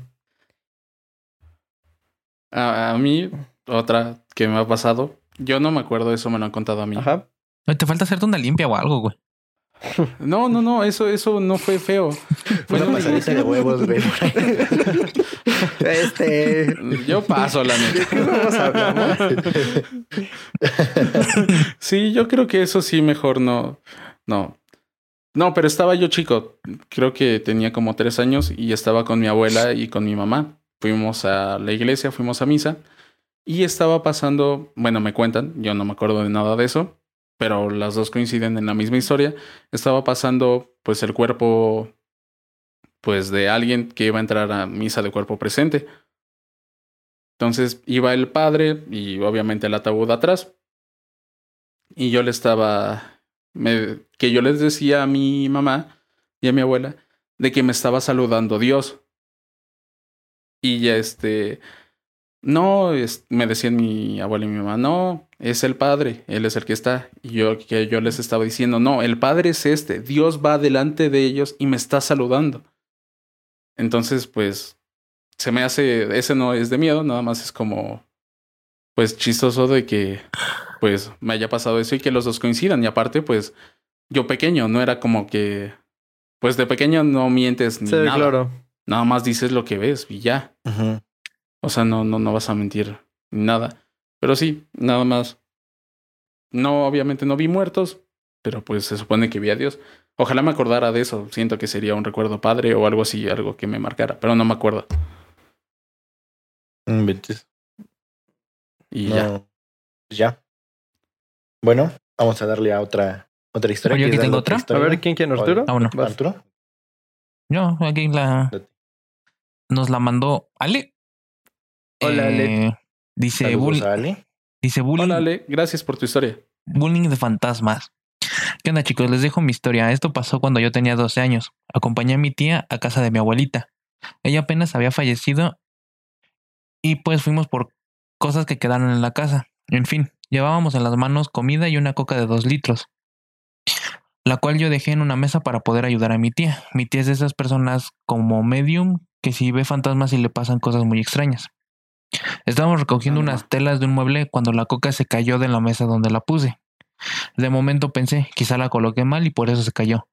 A, a mí, otra que me ha pasado, yo no me acuerdo, eso me lo han contado a mí. Ajá. No, Te falta hacerte una limpia o algo, güey. No, no, no, eso, eso no fue feo. Fue Una pasadita de huevos, güey. Este... Yo paso, la neta. Sí, yo creo que eso sí, mejor no. No. No, pero estaba yo chico. Creo que tenía como tres años y estaba con mi abuela y con mi mamá. Fuimos a la iglesia, fuimos a misa y estaba pasando, bueno, me cuentan, yo no me acuerdo de nada de eso, pero las dos coinciden en la misma historia. Estaba pasando, pues, el cuerpo, pues, de alguien que iba a entrar a misa de cuerpo presente. Entonces iba el padre y obviamente el ataúd atrás. Y yo le estaba, me, que yo les decía a mi mamá y a mi abuela de que me estaba saludando Dios. Y ya este, no, es, me decían mi abuela y mi mamá, no, es el Padre, Él es el que está. Y yo, que yo les estaba diciendo, no, el Padre es este, Dios va delante de ellos y me está saludando. Entonces, pues, se me hace, ese no es de miedo, nada más es como, pues, chistoso de que, pues, me haya pasado eso y que los dos coincidan. Y aparte, pues, yo pequeño, no era como que, pues, de pequeño no mientes ni Sí, nada. claro. Nada más dices lo que ves y ya. O sea, no, no, no vas a mentir ni nada. Pero sí, nada más. No, obviamente no vi muertos, pero pues se supone que vi a Dios. Ojalá me acordara de eso. Siento que sería un recuerdo padre o algo así, algo que me marcara, pero no me acuerdo. Inventes. Y No. ya. Pues ya. Bueno, vamos a darle a otra, otra historia. Oye, aquí ¿Quieres tengo otra. A ver, ¿quién quién, Arturo? Ah, bueno. Arturo. No, aquí la nos la mandó Ale. Hola, Ale. Eh, Dice, Saludos Ale. dice bullying, Hola, Ale. Gracias por tu historia. bullying de fantasmas. ¿Qué onda, chicos? Les dejo mi historia. Esto pasó cuando yo tenía 12 años. Acompañé a mi tía a casa de mi abuelita. Ella apenas había fallecido y pues fuimos por cosas que quedaron en la casa. En fin, llevábamos en las manos comida y una coca de dos litros, la cual yo dejé en una mesa para poder ayudar a mi tía. Mi tía es de esas personas como medium que si ve fantasmas y le pasan cosas muy extrañas. Estábamos recogiendo unas telas de un mueble cuando la coca se cayó de la mesa donde la puse. De momento pensé, quizá la coloqué mal y por eso se cayó.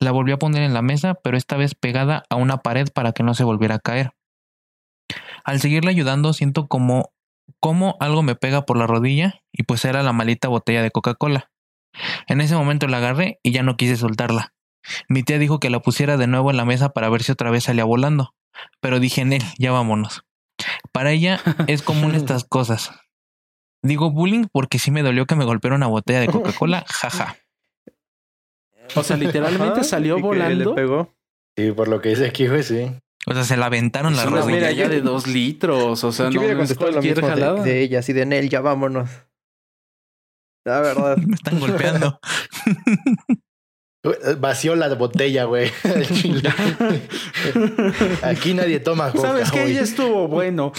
La volví a poner en la mesa, pero esta vez pegada a una pared para que no se volviera a caer. Al seguirle ayudando, siento como, como algo me pega por la rodilla y pues era la malita botella de Coca-Cola. En ese momento la agarré y ya no quise soltarla. Mi tía dijo que la pusiera de nuevo en la mesa para ver si otra vez salía volando, pero dije en él, ya vámonos. Para ella es común estas cosas. Digo bullying porque sí me dolió que me golpeara una botella de Coca-Cola, jaja. O sea, literalmente Ajá, salió volando. Le pegó. Sí, por lo que dice aquí, güey, sí. O sea, se la aventaron la Es una rodilla. mira, yo- de dos litros. O sea, Yo no, es cualquier de, jalada. de ella, así de Nel, ya vámonos. La verdad. Me están golpeando. Vació la botella, güey. Aquí nadie toma coca, ¿Sabes qué? Ya estuvo bueno.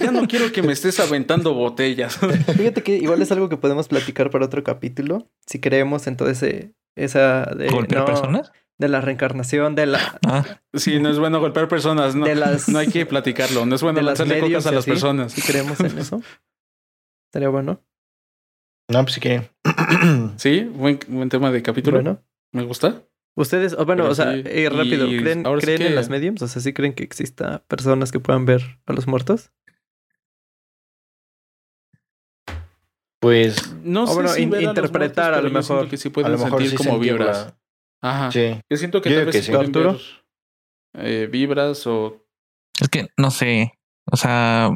Ya no quiero que me estés aventando botellas. Fíjate que igual es algo que podemos platicar para otro capítulo. Si creemos en todo ese. Esa de. ¿Golpear no, personas? De la reencarnación, de la. Ah, Sí, no es bueno golpear personas. No, De las- no hay que platicarlo. No es bueno lanzarle cocas a las así. personas. Si creemos en eso. Estaría bueno. No, pues sí que. Sí, buen, buen tema de capítulo. Bueno. Me gusta. Ustedes, o bueno, Pero o sea, sí, eh, rápido, y ¿creen, sí ¿creen en las mediums? O sea, ¿sí creen que exista personas que puedan ver a los muertos? Pues No O sé bueno, si in- ver a los interpretar, a lo mejor. que sí a pueden lo mejor sentir sí como sentir vibras. la- Ajá. Sí. Yo siento que Yo tal vez que sí sí. pueden ¿Arturo? ver, eh, vibras o es que no sé. O sea.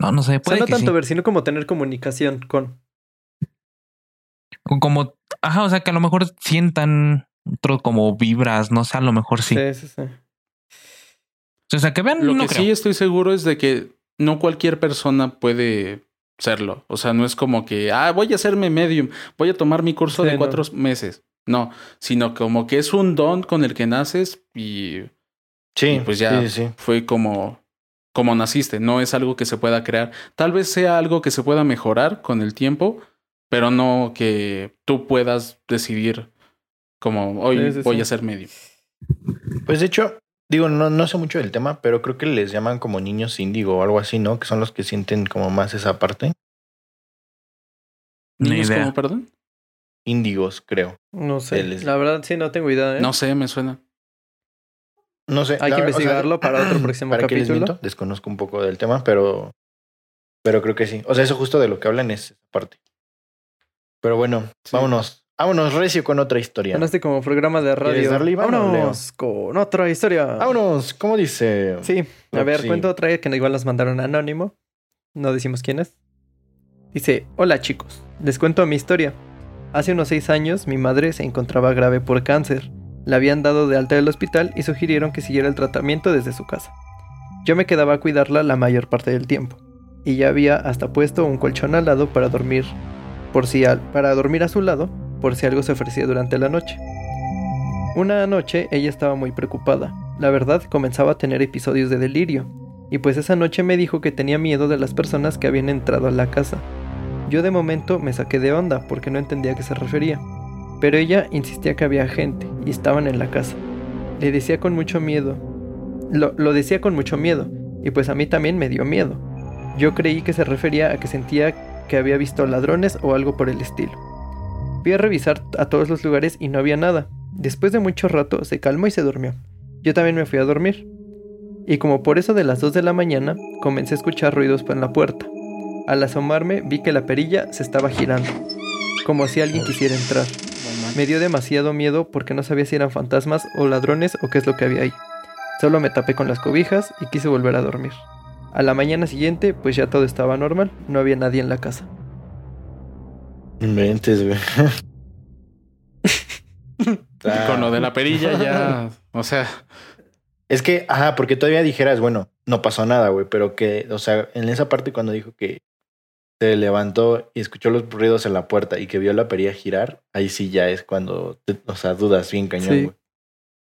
No, no sé. O sea, Puede no que tanto sí. ver, sino como tener comunicación con. O Como. Ajá, o sea, que a lo mejor sientan otro como vibras. No sé, a lo mejor sí. Sí, sí, sí. O sea, que vean, Lo no que creo. sí estoy seguro es de que no cualquier persona puede serlo. O sea, no es como que, ah, voy a hacerme medium, voy a tomar mi curso Sí, de no. cuatro meses. No, sino como que es un don con el que naces y Sí, Y pues ya. Sí, sí, sí. fue como, como naciste. No es algo que se pueda crear. Tal vez sea algo que se pueda mejorar con el tiempo, pero no que tú puedas decidir como hoy Sí, sí, voy sí. a ser medium. Pues de hecho, digo, no, no sé mucho del tema, pero creo que les llaman como niños índigo o algo así, ¿no? Que son los que sienten como más esa parte. Ni ¿Niños idea. como, perdón? Índigos, creo. No sé. Él es- La verdad, sí, no tengo idea. ¿eh? No sé, me suena. No sé. Hay que verdad, o sea, investigarlo para otro próximo ¿para les capítulo. miento? Desconozco un poco del tema, pero, pero creo que sí. O sea, eso justo de lo que hablan es esa parte. Pero bueno, Sí. vámonos. Vámonos, Recio, con otra historia. Ganaste como programa de radio. darle, o Vámonos con otra historia. Vámonos, ¿cómo dice? Sí, a ver, sí. cuento otra que igual nos mandaron anónimo. No decimos quién es. Dice, hola chicos, les cuento mi historia. Hace unos seis años mi madre se encontraba grave por cáncer. La habían dado de alta del hospital y sugirieron que siguiera el tratamiento desde su casa. Yo me quedaba a cuidarla la mayor parte del tiempo, y ya había hasta puesto un colchón al lado para dormir, por si al- para dormir a su lado, por si algo se ofrecía durante la noche. Una noche ella estaba muy preocupada. La verdad comenzaba a tener episodios de delirio, y pues esa noche me dijo que tenía miedo de las personas que habían entrado a la casa. Yo de momento me saqué de onda porque no entendía a qué se refería, pero ella insistía que había gente y estaban en la casa. Le decía con mucho miedo. Lo, lo decía con mucho miedo, y pues a mí también me dio miedo. Yo creí que se refería a que sentía que había visto ladrones o algo por el estilo. Fui a revisar a todos los lugares y no había nada. Después de mucho rato se calmó y se durmió. Yo también me fui a dormir. Y como por eso de las 2 de la mañana, comencé a escuchar ruidos en la puerta. Al asomarme vi que la perilla se estaba girando, como si alguien quisiera entrar. Me dio demasiado miedo porque no sabía si eran fantasmas o ladrones o qué es lo que había ahí. Solo me tapé con las cobijas y quise volver a dormir. A la mañana siguiente, pues ya todo estaba normal, no había nadie en la casa. Inventes, güey. Con lo de la perilla ya, o sea, Es que, ajá, porque todavía dijeras, bueno, no pasó nada, güey, pero que, o sea, en esa parte cuando dijo que se levantó y escuchó los ruidos en la puerta y que vio la perilla girar, ahí sí ya es cuando, te- o sea, dudas bien cañón, Sí. güey.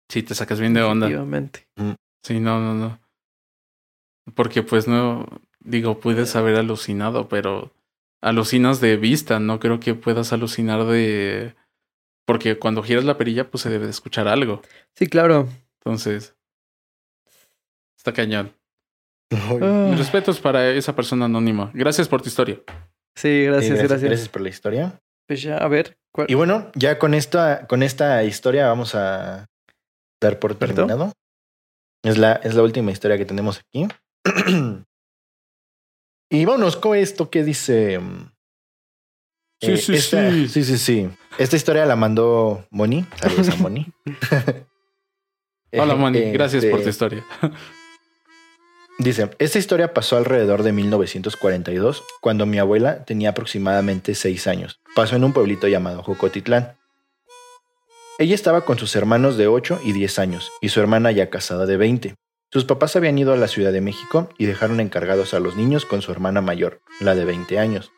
sí te sacas bien de onda. Efectivamente. Sí, no, no, no. Porque pues no, digo, puedes haber alucinado, pero alucinas de vista, no creo que puedas alucinar de... Porque cuando giras la perilla, pues se debe de escuchar algo. Sí, claro. Entonces, está cañón. Ah, respetos para esa persona anónima. Gracias por tu historia. sí, gracias, Sí, gracias, Gracias por la historia. Pues ya, a ver. ¿cuál- Y bueno, ya con esta, con esta historia vamos a dar por terminado. Es la, es la última historia que tenemos aquí. Y vámonos con esto que dice. mm, Sí, eh, sí, esta- sí. sí, sí, sí. Esta historia la mandó Moni. Saludos a Moni. Hola, Mani. Gracias por tu Este, historia. Dice, esta historia pasó alrededor de 1942, cuando mi abuela tenía aproximadamente 6 años. Pasó en un pueblito llamado Jocotitlán. Ella estaba con sus hermanos de 8 y 10 años, y su hermana ya casada de 20. Sus papás habían ido a la Ciudad de México y dejaron encargados a los niños con su hermana mayor, la de 20 años.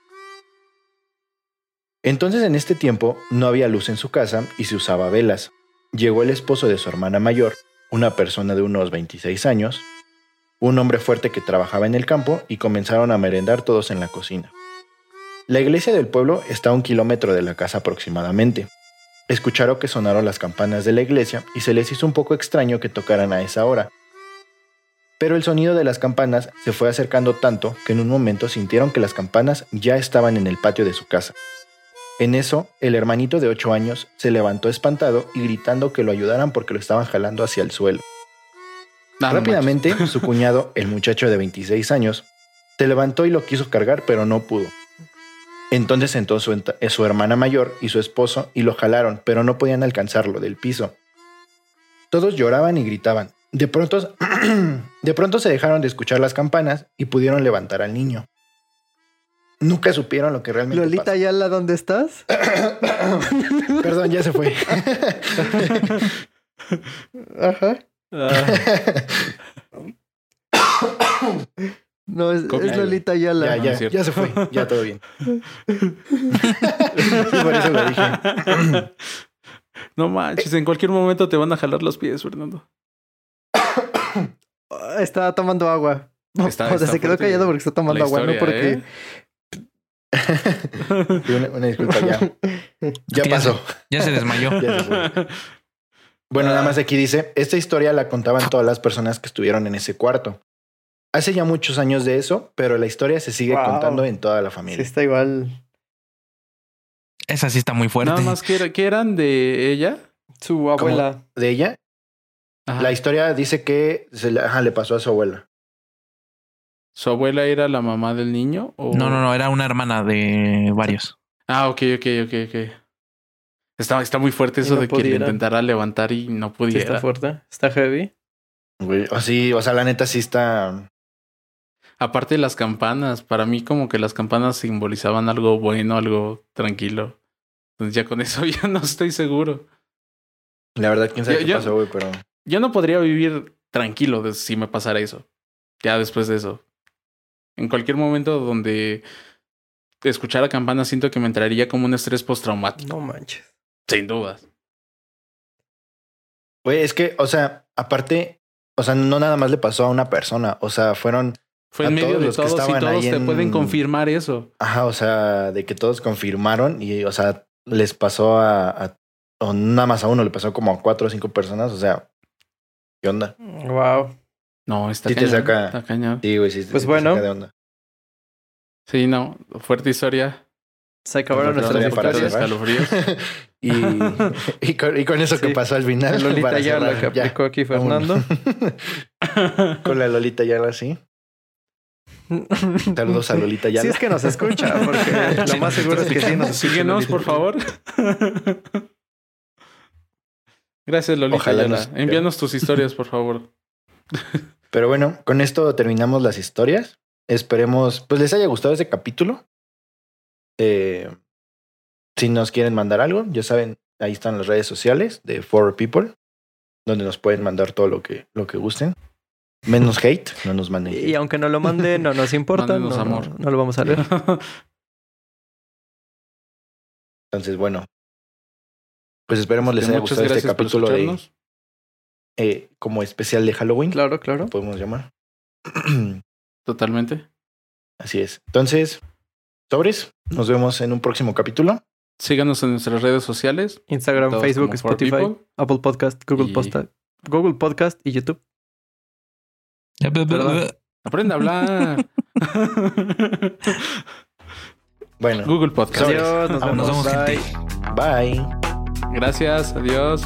Entonces en este tiempo no había luz en su casa y se usaba velas. Llegó el esposo de su hermana mayor, una persona de unos 26 años, un hombre fuerte que trabajaba en el campo y comenzaron a merendar todos en la cocina. La iglesia del pueblo está a un kilómetro de la casa aproximadamente. Escucharon que sonaron las campanas de la iglesia y se les hizo un poco extraño que tocaran a esa hora. Pero el sonido de las campanas se fue acercando tanto que en un momento sintieron que las campanas ya estaban en el patio de su casa. En eso, el hermanito de 8 años se levantó espantado y gritando que lo ayudaran porque lo estaban jalando hacia el suelo. No Rápidamente, su cuñado, el muchacho de 26 años, se levantó y lo quiso cargar, pero no pudo. Entonces entró su, eh, su hermana mayor y su esposo y lo jalaron, pero no podían alcanzarlo del piso. Todos lloraban y gritaban. De pronto, de pronto se dejaron de escuchar las campanas y pudieron levantar al niño. Nunca supieron lo que realmente Lolita pasó. Ayala, ¿dónde estás? Perdón, ya se fue. Ajá. manches. No, es, Lolita Ayala. ya, ya, cierto. ya se fue. Ya todo bien. Sí, por eso lo dije. no manches, en cualquier momento te van a jalar los pies, Fernando. Estaba tomando agua. Está- o sea, está se quedó callado porque está tomando agua, no porque. ¿eh? Una, una disculpa, ya. Ya pasó. Ya se desmayó. Ya se fue. Bueno, nada más aquí dice, esta historia la contaban todas las personas que estuvieron en ese cuarto. Hace ya muchos años de eso, pero la historia se sigue Wow. contando en toda la Sí, familia. está igual. Esa sí está muy fuerte. Nada más que, era- que eran de ella. Su abuela. De ella, Ajá. la historia dice que se le, ajá, le pasó a su abuela. ¿Su abuela era la mamá del niño? O... No, no, no, era una hermana de varios. Ah, ok, ok, ok, ok. Está, está muy fuerte eso no de que le pudiera. intentara levantar y no Sí, pudiera. está fuerte. Está heavy. Güey, O sí, o sea, la neta sí está... Aparte de las campanas, para mí como que las campanas simbolizaban algo bueno, algo tranquilo. Entonces ya con eso ya no estoy seguro. La verdad, quién sabe Yo- qué yo- pasó, güey, pero... Yo no podría vivir tranquilo de- si me pasara eso. Ya después de eso. En cualquier momento donde escuchara campana siento que me entraría como un estrés postraumático. No manches. Sin dudas. Güey, es que, o sea, aparte, o sea, no nada más le pasó a una persona, o sea, fueron, Fue en A medio todos de los que y estaban todos ahí te en- pueden confirmar eso. ajá, o sea, de que todos confirmaron y, o sea, les pasó a, a- o nada más a uno, le pasó como a cuatro o cinco personas, o sea, ¿qué onda? Wow. No, está Sí te cañón. saca- Está cañón. Sí, güey, sí, Pues sí te bueno. saca de onda. Sí, no. Fuerte historia. Se acabaron Otra nuestras escalofríos. y, y, con, y con eso que Sí. pasó al final. Lolita para ya la cerrar, que ya, aplicó aquí. Fernando. con la Lolita Yala, sí. Saludos a Lolita Yala. Si es que nos escucha, porque lo más seguro es que sí nos escucha. Síguenos, por favor. Gracias, Lolita. Ojalá nos- Envíanos tus historias, por favor. Pero bueno, con esto terminamos las historias. Esperemos, pues les haya gustado este capítulo. Eh, si nos quieren mandar algo, ya saben, ahí están las redes sociales de For People, donde nos pueden mandar todo lo que, lo que gusten. Menos hate, no nos manden. Y aunque no lo mande, no nos importa. No- amor. no lo vamos a leer. Entonces, bueno, pues esperemos les haya Muchas gustado este capítulo de, eh, como especial de Halloween, Claro, claro. podemos llamar. Totalmente. Así es. Entonces, sobres, nos vemos en un próximo capítulo. Síganos en nuestras redes sociales. Instagram, Todos Facebook, Spotify, People. Apple Podcast, Google Y- Podcast, Google Podcast y YouTube. Perdón. Aprende a hablar. Bueno, Google Podcast. Adiós, nos vemos. vemos, Bye. gente. bye. Gracias. Adiós.